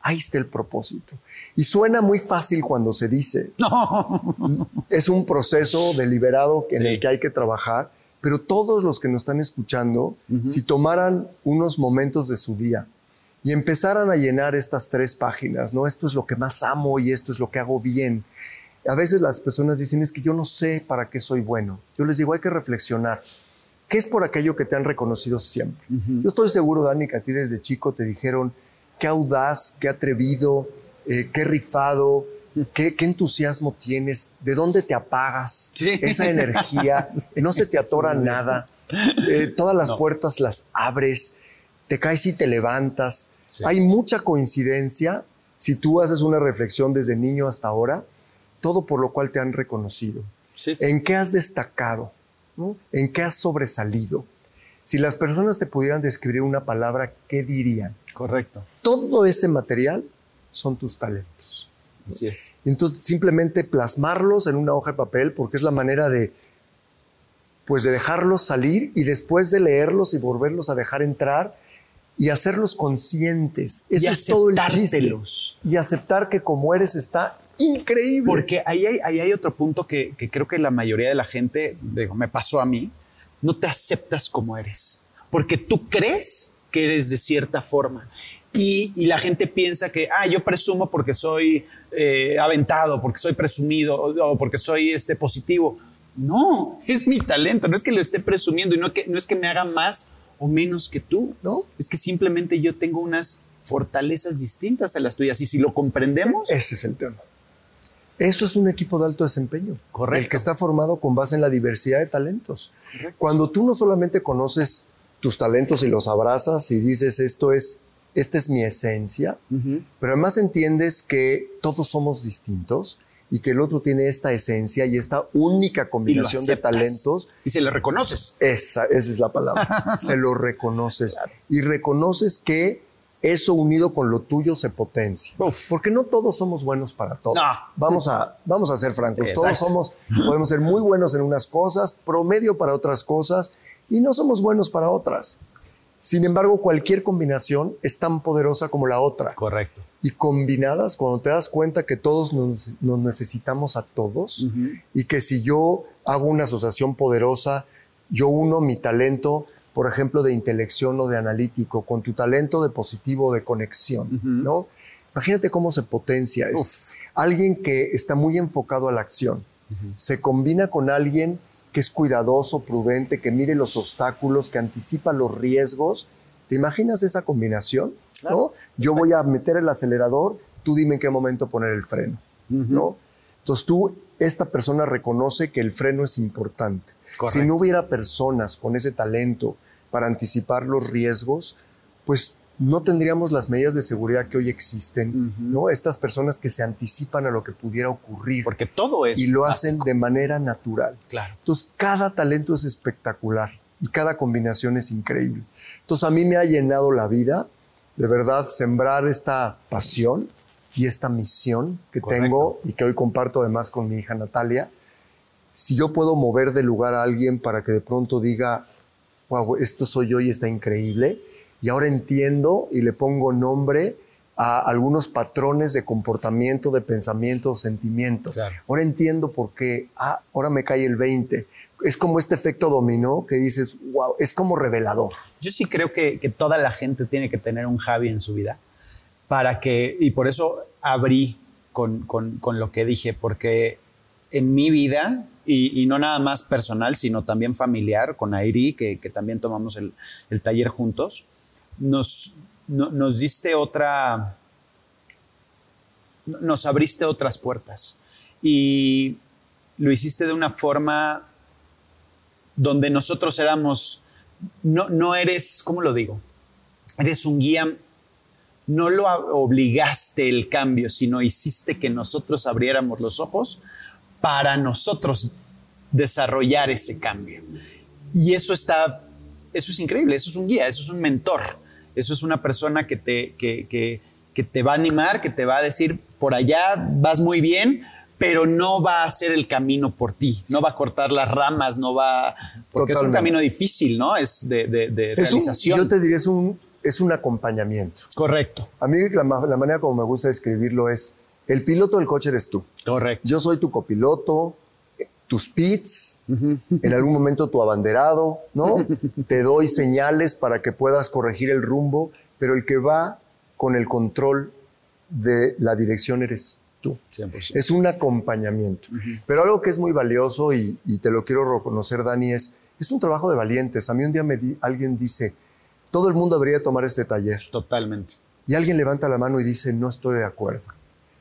Ahí está el propósito. Y suena muy fácil cuando se dice. *laughs* No. Es un proceso deliberado en el que hay que trabajar, pero todos los que nos están escuchando, si tomaran unos momentos de su día y empezaran a llenar estas tres páginas, ¿no? Esto es lo que más amo y esto es lo que hago bien. A veces las personas dicen, es que yo no sé para qué soy bueno. Yo les digo, hay que reflexionar. ¿Qué es por aquello que te han reconocido siempre? Yo estoy seguro, Dani, que a ti desde chico te dijeron, qué audaz, qué atrevido, eh, qué rifado, qué, entusiasmo tienes, de dónde te apagas, esa energía, *laughs* no se te atora nada, eh, todas las puertas las abres, te caes y te levantas. Hay mucha coincidencia si tú haces una reflexión desde niño hasta ahora, todo por lo cual te han reconocido. ¿En qué has destacado? ¿En qué has sobresalido? Si las personas te pudieran describir una palabra, ¿qué dirían? Correcto. Todo ese material son tus talentos. Así es. Entonces, simplemente plasmarlos en una hoja de papel, porque es la manera de, pues, de dejarlos salir y después de leerlos y volverlos a dejar entrar y hacerlos conscientes. Eso es todo el chiste. Y aceptar que como eres está increíble. Porque ahí hay, ahí hay otro punto que, que, creo que la mayoría de la gente, digo, me pasó a mí, no te aceptas como eres, porque tú crees que eres de cierta forma. Y, la gente piensa que, ah, yo presumo porque soy eh, aventado, porque soy presumido o, porque soy este, positivo. No, es mi talento, no es que lo esté presumiendo y no, que, no es que me haga más o menos que tú, ¿no? Es que simplemente yo tengo unas fortalezas distintas a las tuyas. Y si lo comprendemos, ese es el tema. Eso es un equipo de alto desempeño. Correcto. El que está formado con base en la diversidad de talentos. Cuando tú no solamente conoces tus talentos y los abrazas y dices esto es, esta es mi esencia, pero además entiendes que todos somos distintos y que el otro tiene esta esencia y esta única combinación de talentos. Y se lo reconoces. Esa, esa es la palabra. *laughs* se lo reconoces. Y reconoces que eso unido con lo tuyo se potencia. Porque no todos somos buenos para todo. Vamos, a, vamos a ser francos. Todos somos, podemos ser muy buenos en unas cosas, promedio para otras cosas y no somos buenos para otras. Sin embargo, cualquier combinación es tan poderosa como la otra. Correcto. Y combinadas, cuando te das cuenta que todos nos, necesitamos a todos y que si yo hago una asociación poderosa, yo uno mi talento, por ejemplo, de intelección o de analítico, con tu talento de positivo de conexión, ¿no? Imagínate cómo se potencia. Es alguien que está muy enfocado a la acción. Se combina con alguien que es cuidadoso, prudente, que mire los obstáculos, que anticipa los riesgos. ¿Te imaginas esa combinación? ¿no? Yo voy a meter el acelerador, tú dime en qué momento poner el freno. ¿no? Entonces tú, esta persona reconoce que el freno es importante. Si no hubiera personas con ese talento para anticipar los riesgos, pues no tendríamos las medidas de seguridad que hoy existen, ¿no? Estas personas que se anticipan a lo que pudiera ocurrir. Porque todo es. Y lo hacen de manera natural. Claro. Entonces, cada talento es espectacular y cada combinación es increíble. Entonces, a mí me ha llenado la vida, de verdad, sembrar esta pasión y esta misión que tengo y que hoy comparto además con mi hija Natalia. Si yo puedo mover de lugar a alguien para que de pronto diga, wow, esto soy yo y está increíble. Y ahora entiendo y le pongo nombre a algunos patrones de comportamiento, de pensamiento, sentimiento. Ahora entiendo por qué, ah, ahora me cae el 20. Es como este efecto dominó que dices, wow, es como revelador. Yo sí creo que, toda la gente tiene que tener un Javi en su vida para que, y por eso abrí con, con lo que dije, porque en mi vida y, no nada más personal, sino también familiar, con Airi, que, también tomamos el, taller juntos, nos, nos diste otra, nos abriste otras puertas y lo hiciste de una forma donde nosotros éramos, no, no eres, ¿cómo lo digo? Eres un guía, no lo obligaste el cambio, sino hiciste que nosotros abriéramos los ojos para nosotros desarrollar ese cambio. Y eso está, eso es increíble, eso es un guía, eso es un mentor, eso es una persona que te, que, que, que te va a animar, que te va a decir, por allá vas muy bien, pero no va a hacer el camino por ti, no va a cortar las ramas, no va, porque es un camino difícil, ¿no? Es de, de, realización. yo te diría, es un, es un acompañamiento. Correcto. A mí la, la manera como me gusta describirlo es, el piloto del coche eres tú. Correcto. Yo soy tu copiloto, tus pits, en algún momento tu abanderado, ¿no? *laughs* Te doy señales para que puedas corregir el rumbo, pero el que va con el control de la dirección eres tú. Es un acompañamiento. Pero algo que es muy valioso y, te lo quiero reconocer, Dani, es, es un trabajo de valientes. A mí un día me alguien dice, todo el mundo debería tomar este taller. Totalmente. Y alguien levanta la mano y dice, no estoy de acuerdo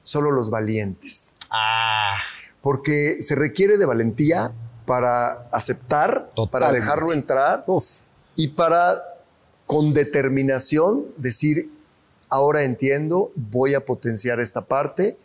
solo los valientes. Ah. Porque se requiere de valentía para aceptar, para dejarlo entrar y para con determinación decir, ahora entiendo, voy a potenciar esta parte,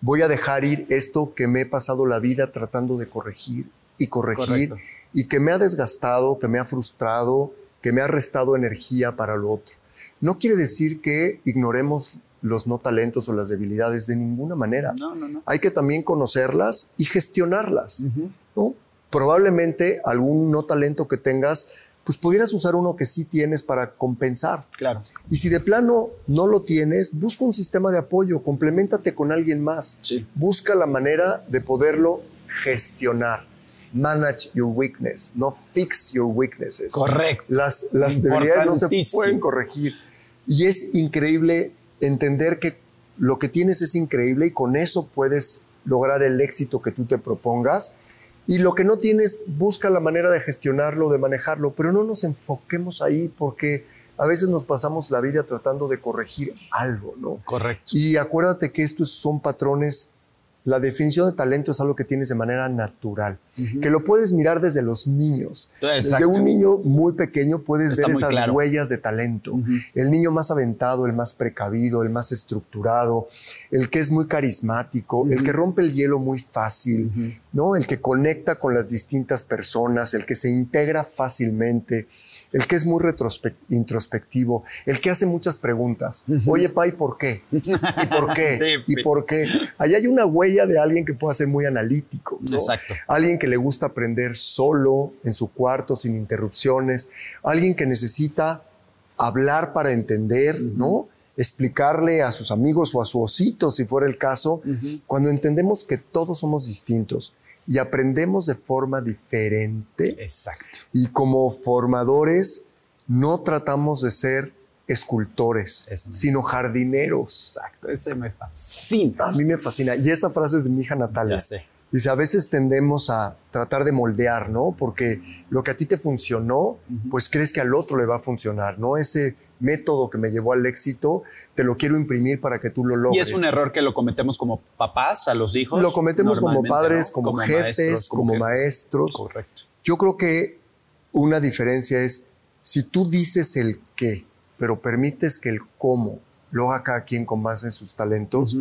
voy a dejar ir esto que me he pasado la vida tratando de corregir y corregir y que me ha desgastado, que me ha frustrado, que me ha restado energía para lo otro. No quiere decir que ignoremos los no talentos o las debilidades de ninguna manera. No, no, no. Hay que también conocerlas y gestionarlas. Probablemente algún no talento que tengas, pues pudieras usar uno que sí tienes para compensar. Claro. Y si de plano no lo tienes, busca un sistema de apoyo, complementate con alguien más. Sí. Busca la manera de poderlo gestionar. Manage your weakness, no fix your weaknesses. Correcto. Las, las debilidades no se pueden corregir. Y es increíble entender que lo que tienes es increíble y con eso puedes lograr el éxito que tú te propongas. Y lo que no tienes, busca la manera de gestionarlo, de manejarlo, pero no nos enfoquemos ahí porque a veces nos pasamos la vida tratando de corregir algo, ¿no? Correcto. Y acuérdate que estos son patrones la definición de talento es algo que tienes de manera natural, que lo puedes mirar desde los niños. Desde un niño muy pequeño puedes ver esas huellas de talento. El niño más aventado, el más precavido, el más estructurado, el que es muy carismático, el que rompe el hielo muy fácil, ¿no? El que conecta con las distintas personas, el que se integra fácilmente, el que es muy introspectivo, el que hace muchas preguntas. Oye, pa, ¿y por qué? ¿Y por qué? *laughs* ¿Y por qué? Allá hay una huella de alguien que pueda ser muy analítico. Exacto. Alguien que le gusta aprender solo, en su cuarto, sin interrupciones. Alguien que necesita hablar para entender, ¿no? Explicarle a sus amigos o a su osito, si fuera el caso, cuando entendemos que todos somos distintos y aprendemos de forma diferente. Exacto. Y como formadores no tratamos de ser escultores, sino jardineros. Exacto, ese me fascina. A mí me fascina. Y esa frase es de mi hija Natalia. Ya sé. Dice, a veces tendemos a tratar de moldear, ¿no? Porque lo que a ti te funcionó, pues crees que al otro le va a funcionar, ¿no? Ese método que me llevó al éxito, te lo quiero imprimir para que tú lo logres. Y es un error que lo cometemos como papás a los hijos. Lo cometemos como padres, como, jefes, como, maestros. Correcto. Yo creo que una diferencia es si tú dices el qué, pero permites que el cómo lo haga cada quien con base en sus talentos,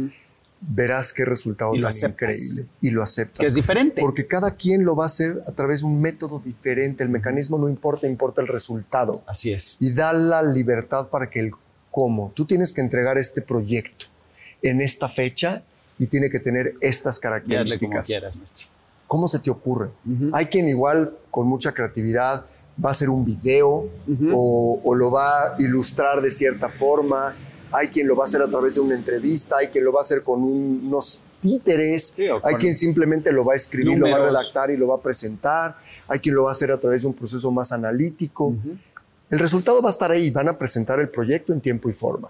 verás qué resultado tan increíble y lo aceptas. Que es diferente. Porque cada quien lo va a hacer a través de un método diferente. El mecanismo no importa, importa el resultado. Así es. Y da la libertad para que el cómo. Tú tienes que entregar este proyecto en esta fecha y tiene que tener estas características. como quieras, maestro. ¿Cómo se te ocurre? Hay quien igual con mucha creatividad va a hacer un video o, o lo va a ilustrar de cierta forma hay quien lo va a hacer a través de una entrevista, hay quien lo va a hacer con unos títeres, hay quien simplemente lo va a escribir, lo va a redactar y lo va a presentar, hay quien lo va a hacer a través de un proceso más analítico. El resultado va a estar ahí, van a presentar el proyecto en tiempo y forma.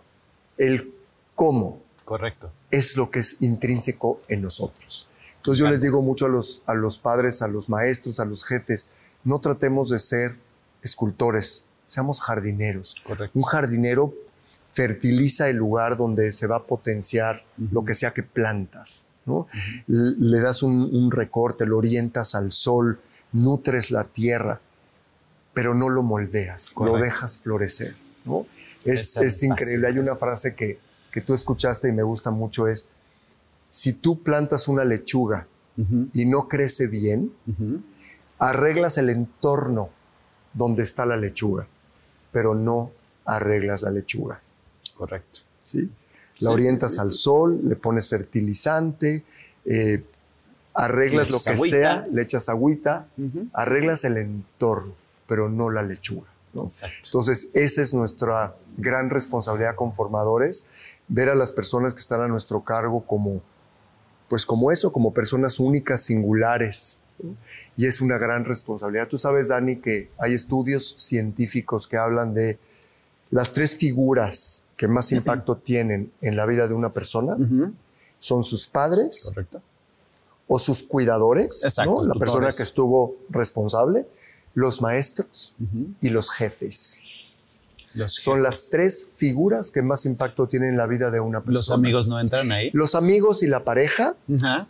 El cómo. Correcto. Es lo que es intrínseco en nosotros. Entonces yo les digo mucho a los, a los padres, a los maestros, a los jefes, no tratemos de ser escultores, seamos jardineros. Correcto. Un jardinero fertiliza el lugar donde se va a potenciar lo que sea que plantas. ¿no? Le das un, recorte, lo orientas al sol, nutres la tierra, pero no lo moldeas, lo dejas florecer. ¿no? Es, es increíble. Hay una frase que, que, tú escuchaste y me gusta mucho, es, si tú plantas una lechuga y no crece bien, arreglas el entorno donde está la lechuga, pero no arreglas la lechuga. Correcto. ¿sí? La orientas al sol, le pones fertilizante, eh, arreglas lo que sea, le echas agüita, arreglas el entorno, pero no la lechuga. Entonces, esa es nuestra gran responsabilidad con formadores, ver a las personas que están a nuestro cargo como, pues como eso, como personas únicas, singulares. Y es una gran responsabilidad. Tú sabes, Dani, que hay estudios científicos que hablan de las tres figuras que más impacto tienen en la vida de una persona son sus padres o sus cuidadores, la persona que estuvo responsable, los maestros y los jefes. Son las tres figuras que más impacto tienen en la vida de una persona. ¿Los amigos no entran ahí? Los amigos y la pareja,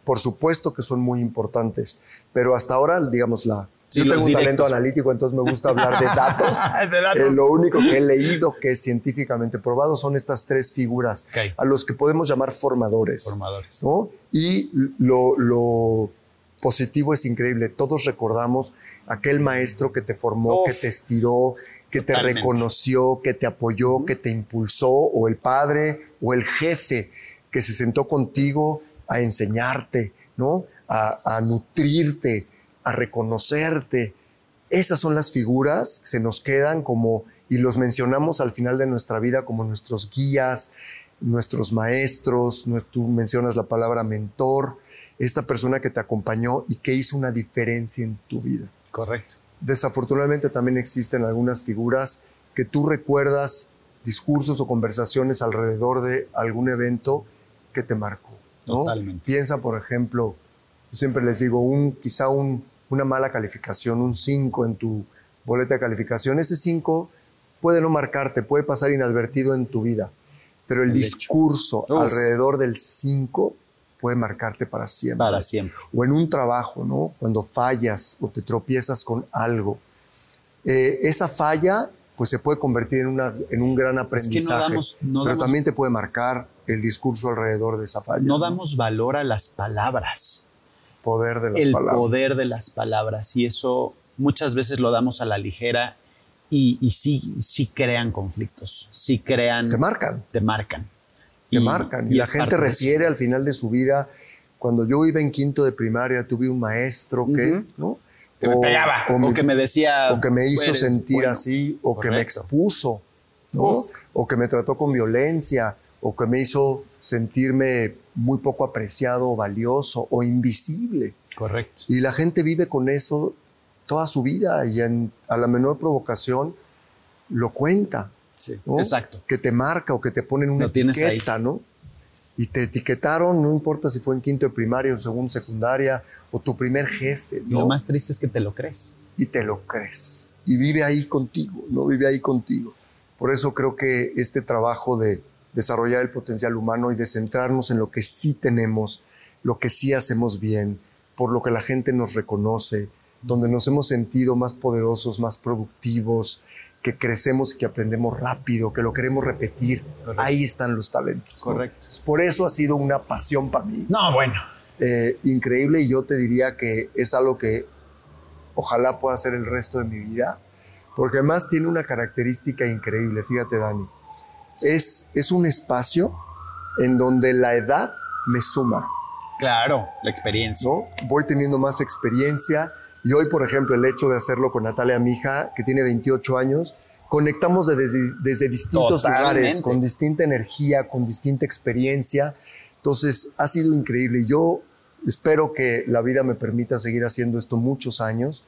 por supuesto que son muy importantes, pero hasta ahora, digamos, la, yo tengo un talento analítico, entonces me gusta hablar de datos. *laughs* de eh, lo único que he leído que es científicamente probado son estas tres figuras a los que podemos llamar formadores. Formadores. Y lo, positivo es increíble. Todos recordamos aquel maestro que te formó, que te estiró, que te reconoció, que te apoyó, que te impulsó, o el padre o el jefe que se sentó contigo a enseñarte, ¿no? a, a nutrirte a reconocerte. Esas son las figuras que se nos quedan como, y los mencionamos al final de nuestra vida como nuestros guías, nuestros maestros, tú mencionas la palabra mentor, esta persona que te acompañó y que hizo una diferencia en tu vida. Correcto. Desafortunadamente también existen algunas figuras que tú recuerdas discursos o conversaciones alrededor de algún evento que te marcó. Totalmente. Piensa, por ejemplo, yo siempre les digo, un, quizá un, una mala calificación, un 5 en tu boleta de calificación, ese 5 puede no marcarte, puede pasar inadvertido en tu vida, pero el, discurso alrededor del 5 puede marcarte para siempre. Para siempre. O en un trabajo, ¿no? Cuando fallas o te tropiezas con algo. Eh, esa falla, pues se puede convertir en, una, en un gran aprendizaje. damos- no pero damos- también te puede marcar el discurso alrededor de esa falla. No damos valor a las palabras, poder de las el palabras. poder de las palabras, y eso muchas veces lo damos a la ligera y, y sí, sí crean conflictos, sí crean, Te marcan. te marcan. te marcan. Y, la gente refiere al final de su vida, cuando yo iba en quinto de primaria, tuve un maestro que. ¿no? Que me pegaba, o, me- que me decía. o que me hizo "Eres sentir bueno". así, o que me expuso, ¿no? Uf. o que me trató con violencia, o que me hizo sentirme muy poco apreciado o valioso o invisible. Correcto. Y la gente vive con eso toda su vida y en- a la menor provocación lo cuenta. Sí, ¿no? exacto. Que te marca o que te ponen una Lo tienes ahí. etiqueta, ¿no? Y te etiquetaron, no importa si fue en quinto de primaria o segundo secundaria o tu primer jefe, lo más triste es que te lo crees. y te lo crees. Y vive ahí contigo, ¿no? Vive ahí contigo. Por eso creo que este trabajo de desarrollar el potencial humano y de centrarnos en lo que sí tenemos, lo que sí hacemos bien, por lo que la gente nos reconoce, donde nos hemos sentido más poderosos, más productivos, que crecemos y que aprendemos rápido, que lo queremos repetir. Correcto. Ahí están los talentos. ¿no? Correcto. Por eso ha sido una pasión para mí No, bueno. eh, increíble y yo te diría que es algo que ojalá pueda hacer el resto de mi vida, porque además tiene una característica increíble, fíjate Dani, es, es un espacio en donde la edad me suma, Claro, la experiencia. ¿no? Voy teniendo más experiencia y hoy, por ejemplo, el hecho de hacerlo con Natalia, mi hija, que tiene 28 años, conectamos de- desde, desde distintos Totalmente. lugares, con distinta energía, con distinta experiencia. Entonces, ha sido increíble. Yo espero que la vida me permita seguir haciendo esto muchos años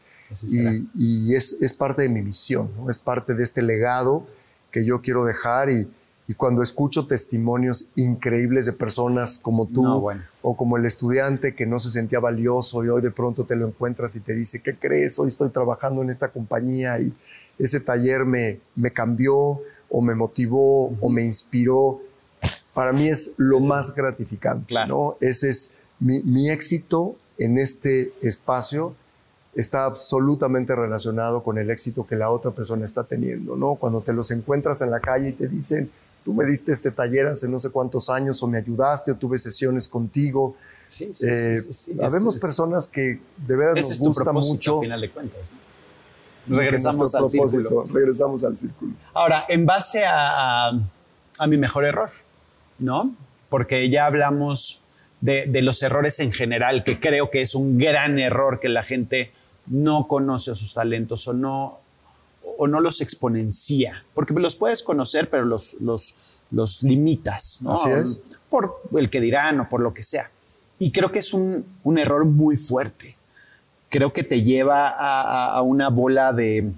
y, y es, es parte de mi misión, ¿no? es parte de este legado que yo quiero dejar y, y cuando escucho testimonios increíbles de personas como tú No, bueno. o como el estudiante que no se sentía valioso y hoy de pronto te lo encuentras y te dice, ¿qué crees? Hoy estoy trabajando en esta compañía y ese taller me, me cambió o me motivó o me inspiró. Para mí es lo más gratificante. Claro. ¿no? Ese es mi, mi éxito en este espacio está absolutamente relacionado con el éxito que la otra persona está teniendo, ¿no? Cuando te los encuentras en la calle y te dicen, tú me diste este taller hace no sé cuántos años o me ayudaste o tuve sesiones contigo. Sí, sí, Eh, sí, sí, sí. habemos Es- personas que de veras Ese nos es tu gusta propósito, mucho. al final de cuentas. Regresamos al círculo. Regresamos al círculo. Ahora, en base a, a- a mi mejor error, ¿no? Porque ya hablamos de, de los errores en general, que creo que es un gran error que la gente no conoce sus talentos o no, o no los exponencia, porque los puedes conocer, pero los, los, los limitas, ¿no? Así es. Por el que dirán o por lo que sea. Y creo que es un, un error muy fuerte. Creo que te lleva a, a- una bola de,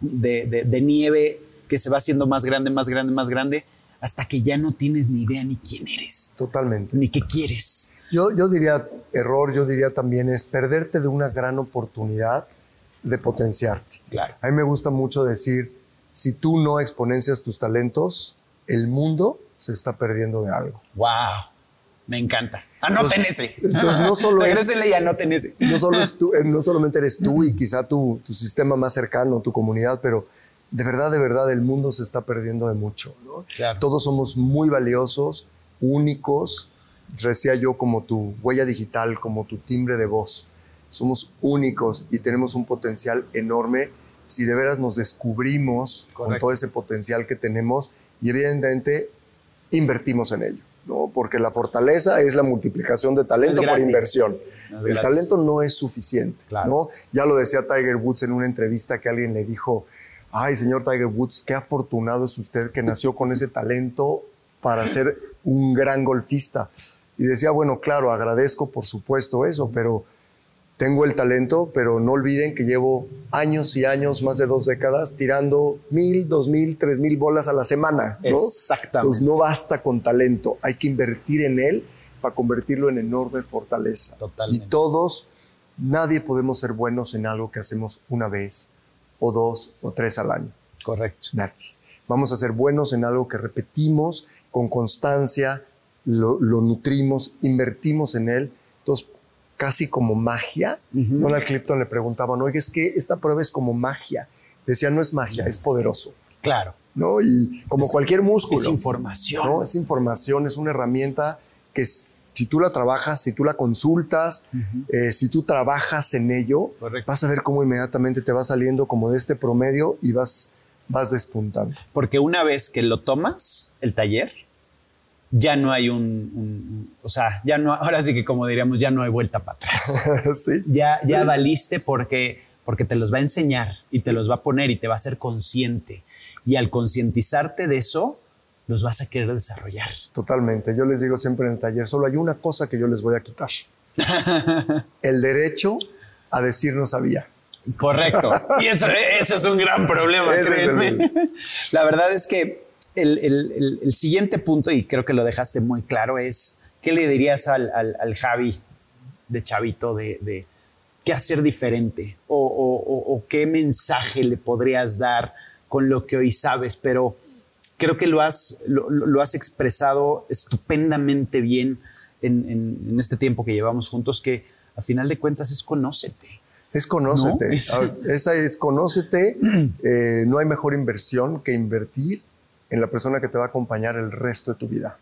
de, de- de nieve que se va haciendo más grande, más grande, más grande, hasta que ya no tienes ni idea ni quién eres, Totalmente. ni qué quieres. Yo, yo diría, error, yo diría también es perderte de una gran oportunidad de potenciarte. Claro. A mí me gusta mucho decir, si tú no exponencias tus talentos, el mundo se está perdiendo de algo. ¡Wow! Me encanta. Anoten Entonces- ese. entonces no solo *laughs* es- y anoten ese. No, solo es *laughs* tú- eh, no solamente eres tú y quizá tu, tu sistema más cercano, tu comunidad, pero de verdad, de verdad, el mundo se está perdiendo de mucho. ¿no? Claro. Todos somos muy valiosos, únicos, decía yo, como tu huella digital, como tu timbre de voz. Somos únicos y tenemos un potencial enorme si de veras nos descubrimos con todo ese potencial que tenemos y evidentemente invertimos en ello, ¿no? Porque la fortaleza es la multiplicación de talento por inversión. No El talento no es suficiente, Claro. ¿no? Ya lo decía Tiger Woods en una entrevista que alguien le dijo, ay, señor Tiger Woods, qué afortunado es usted que nació con ese talento para ser un gran golfista. Y decía, bueno, claro, agradezco por supuesto eso, pero tengo el talento, pero no olviden que llevo años y años, más de dos décadas, tirando mil, dos mil, tres mil bolas a la semana. ¿no? Exactamente. Entonces no basta con talento, hay que invertir en él para convertirlo en enorme fortaleza. Totalmente. Y todos, nadie podemos ser buenos en algo que hacemos una vez o dos o tres al año. Correcto. Nadie. Vamos a ser buenos en algo que repetimos con constancia, lo, nutrimos, invertimos en él. Entonces, casi como magia. Donald Clifton le preguntaban, oye, es que esta prueba es como magia. Decía, no es magia, es poderoso. Claro. ¿No? Y como cualquier músculo. Es información. ¿no? Es información, es una herramienta que si tú la trabajas, si tú la consultas, eh, si tú trabajas en ello, vas a ver cómo inmediatamente te va saliendo como de este promedio y vas, vas despuntando. Porque una vez que lo tomas, el taller, ya no hay un, o sea, ya no, *laughs* ahora sí que como diríamos, ya no hay vuelta para atrás. *laughs* sí, ya, ya valiste porque, porque te los va a enseñar y te los va a poner y te va a hacer consciente. Y al concientizarte de eso, los vas a querer desarrollar. Totalmente. Yo les digo siempre en el taller, solo hay una cosa que yo les voy a quitar. *laughs* el derecho a decir no sabía. Correcto. Y eso, eso es un gran problema, créeme. La verdad es que el, siguiente punto, y creo que lo dejaste muy claro, es ¿qué le dirías al, Javi de Chavito de, qué hacer diferente o, qué mensaje le podrías dar con lo que hoy sabes? Pero creo que lo has, lo, has expresado estupendamente bien en, este tiempo que llevamos juntos, que a final de cuentas es conócete. Es conócete. Esa es conócete. *clears throat* Eh, no hay mejor inversión que invertir en la persona que te va a acompañar el resto de tu vida.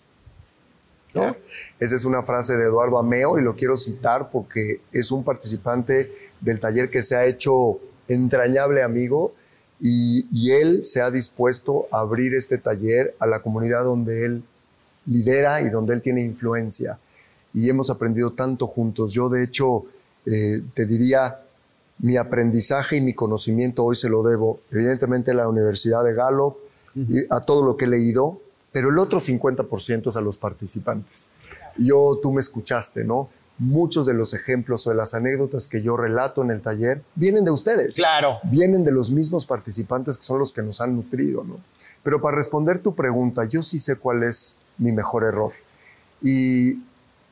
Esa es una frase de Eduardo Ameo y lo quiero citar porque es un participante del taller que se ha hecho entrañable amigo y, y, él se ha dispuesto a abrir este taller a la comunidad donde él lidera y donde él tiene influencia. Y hemos aprendido tanto juntos. Yo de hecho eh, te diría, mi aprendizaje y mi conocimiento hoy se lo debo evidentemente a la Universidad de Gallup, a todo lo que he leído, pero el otro 50% es a los participantes. Yo, tú me escuchaste, ¿no? Muchos de los ejemplos o de las anécdotas que yo relato en el taller vienen de ustedes. Claro. Vienen de los mismos participantes que son los que nos han nutrido, ¿no? Pero para responder tu pregunta, yo sí sé cuál es mi mejor error. Y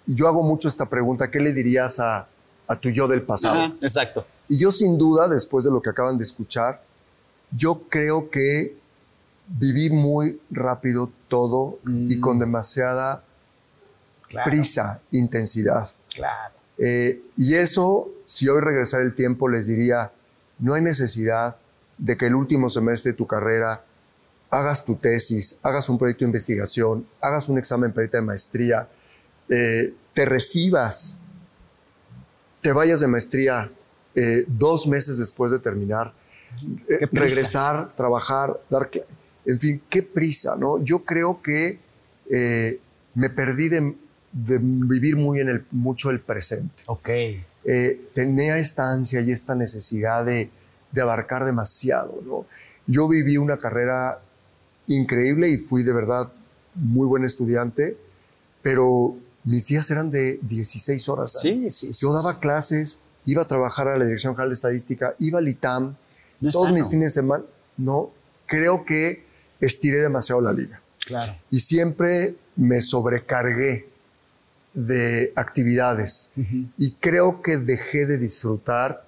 yo hago mucho esta pregunta, ¿qué le dirías a, a tu yo del pasado? exacto. Y yo sin duda, después de lo que acaban de escuchar, yo creo que viví muy rápido todo y con mm. demasiada prisa, intensidad. Claro. Eh, y eso, si hoy regresara el tiempo, les diría, no hay necesidad de que el último semestre de tu carrera hagas tu tesis, hagas un proyecto de investigación, hagas un examen perita de maestría, eh, te recibas, te vayas de maestría eh, dos meses después de terminar, regresar, trabajar, dar en fin, qué prisa, ¿no? Yo creo que eh, me perdí de, vivir muy en el, mucho el presente. Ok. Eh, tenía esta ansia y esta necesidad de, abarcar demasiado, ¿no? Yo viví una carrera increíble y fui de verdad muy buen estudiante, pero mis días eran de 16 horas. Sí, sí, Yo daba clases, iba a trabajar a la Dirección General de Estadística, iba al ITAM, todos mis fines de semana. No, creo que estiré demasiado la liga. Claro. Y siempre me sobrecargué de actividades y creo que dejé de disfrutar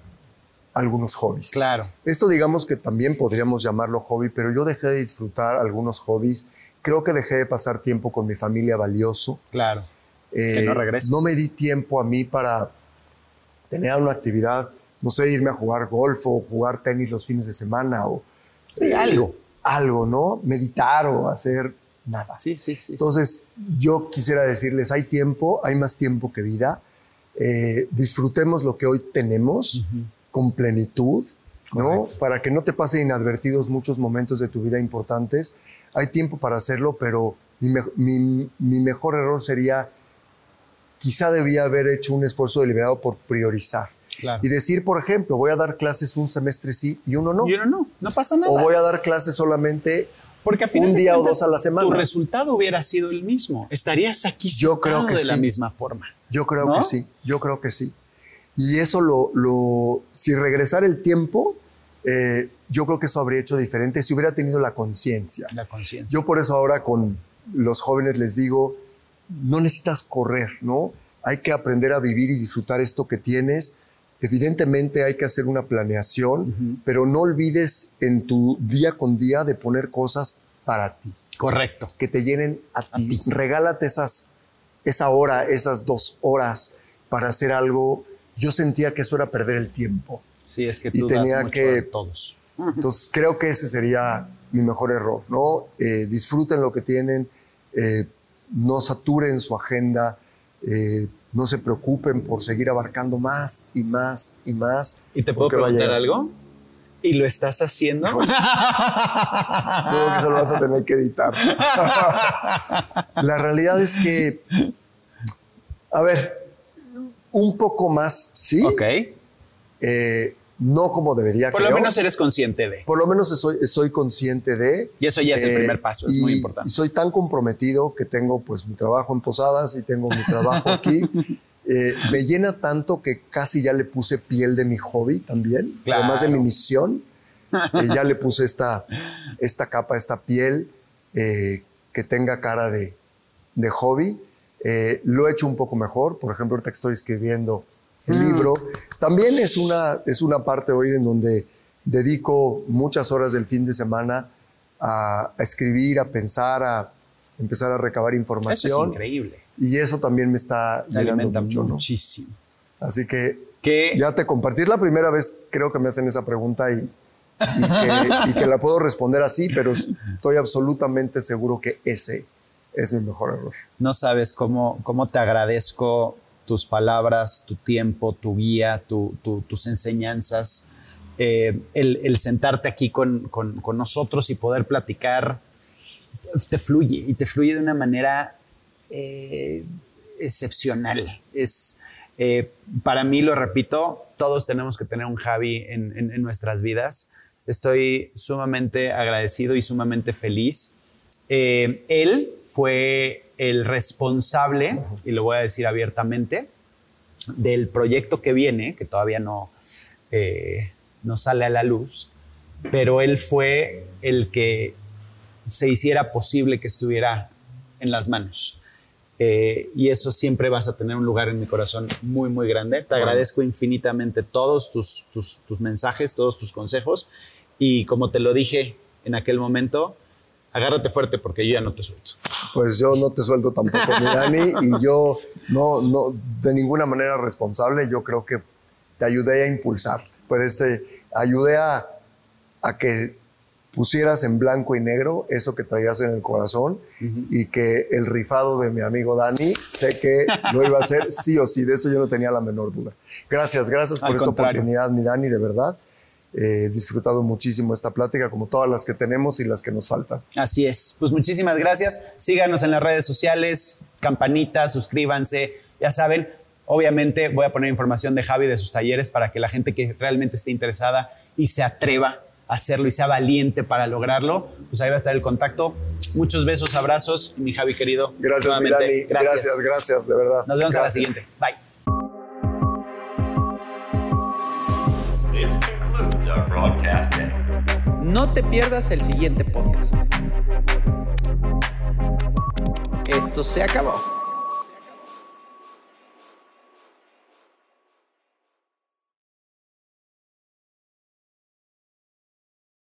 algunos hobbies. Claro. Esto digamos que también podríamos llamarlo hobby, pero yo dejé de disfrutar algunos hobbies. Creo que dejé de pasar tiempo con mi familia valioso. Claro. que no eh, regrese. No me di tiempo a mí para tener una actividad, no sé, irme a jugar golf o jugar tenis los fines de semana o sí, algo algo, ¿no? Meditar o hacer nada. Sí, sí, sí. Entonces, yo quisiera decirles, hay tiempo, hay más tiempo que vida. Eh, disfrutemos lo que hoy tenemos con plenitud, ¿no? Para que no te pasen inadvertidos muchos momentos de tu vida importantes. Hay tiempo para hacerlo, pero mi, mi mejor error sería, quizá debía haber hecho un esfuerzo deliberado por priorizar. Y decir, por ejemplo, voy a dar clases un semestre sí y uno no. Y uno no, no pasa nada. O voy a dar clases solamente porque un día o dos a la semana. Tu resultado hubiera sido el mismo. Estarías aquí yo creo que de la misma forma. Yo creo que sí, yo creo que sí. Y eso lo, lo si regresara el tiempo, eh, yo creo que eso habría hecho diferente si hubiera tenido la conciencia. La conciencia. Yo por eso ahora con los jóvenes les digo, no necesitas correr, ¿no? Hay que aprender a vivir y disfrutar esto que tienes evidentemente hay que hacer una planeación, pero no olvides en tu día con día de poner cosas para ti. Correcto. Que te llenen a, ti. Regálate esas, esa hora, esas dos horas para hacer algo. Yo sentía que eso era perder el tiempo. Sí, es que tú y tenía das mucho que todos. Entonces creo que ese sería mi mejor error, ¿no? Eh, disfruten lo que tienen, eh, no saturen su agenda, eh, no se preocupen por seguir abarcando más y más y más. ¿Y te puedo preguntar algo? ¿Y lo estás haciendo? *laughs* Creo que eso lo vas a tener que editar. La realidad es que, a ver, un poco más sí. Ok. Eh, no como debería. Por lo menos eres consciente de. Por lo menos soy, soy consciente de. Y eso ya es el eh, primer paso, es muy importante. soy tan comprometido que tengo pues mi trabajo en Posadas y tengo mi trabajo aquí. *laughs* Eh, me llena tanto que casi ya le puse piel de mi hobby también, además de mi misión. *laughs* Eh, ya le puse esta, esta capa, esta piel que tenga cara de, de hobby. lo he hecho un poco mejor. Por ejemplo, ahorita que estoy escribiendo el libro. También es una, es una parte hoy en donde dedico muchas horas del fin de semana a, escribir, a pensar, a empezar a recabar información. Eso es increíble. Y eso también me está llenando mucho, muchísimo. Así que ya te compartí. la primera vez creo que me hacen esa pregunta y, y, que, la puedo responder así, pero estoy absolutamente seguro que ese es mi mejor error. No sabes cómo, cómo te agradezco tus palabras, tu tiempo, tu guía, tus enseñanzas, eh, el, sentarte aquí con, nosotros y poder platicar, te fluye y te fluye de una manera eh, excepcional. Es, eh, para mí, lo repito, todos tenemos que tener un Javi en, en nuestras vidas. Estoy sumamente agradecido y sumamente feliz. él fue el responsable, y lo voy a decir abiertamente, del proyecto que viene, que todavía no, eh, no sale a la luz, pero él fue el que se hiciera posible que estuviera en las manos. Eh, y eso siempre vas a tener un lugar en mi corazón muy, muy grande. Te agradezco infinitamente todos tus, tus, tus mensajes, todos tus consejos. Y como te lo dije en aquel momento, agárrate fuerte porque yo ya no te suelto. Pues yo no te suelto tampoco, mi Dani, y yo no, no, de ninguna manera responsable, yo creo que te ayudé a impulsarte, pero este, ayudé a, a que pusieras en blanco y negro eso que traías en el corazón y que el rifado de mi amigo Dani, sé que lo iba a hacer sí o sí, de eso yo no tenía la menor duda. Gracias, gracias por esta oportunidad, mi Dani, de verdad. He disfrutado muchísimo esta plática, como todas las que tenemos y las que nos faltan. Así es. Pues muchísimas gracias. Síganos en las redes sociales, campanita, suscríbanse. Ya saben, obviamente voy a poner información de Javi de sus talleres para que la gente que realmente esté interesada y se atreva a hacerlo y sea valiente para lograrlo, pues ahí va a estar el contacto. Muchos besos, abrazos, mi Javi querido. Gracias, mi Dani. Gracias. gracias, gracias, de verdad. Nos vemos a la siguiente. Bye. No te pierdas el siguiente podcast. Esto se acabó.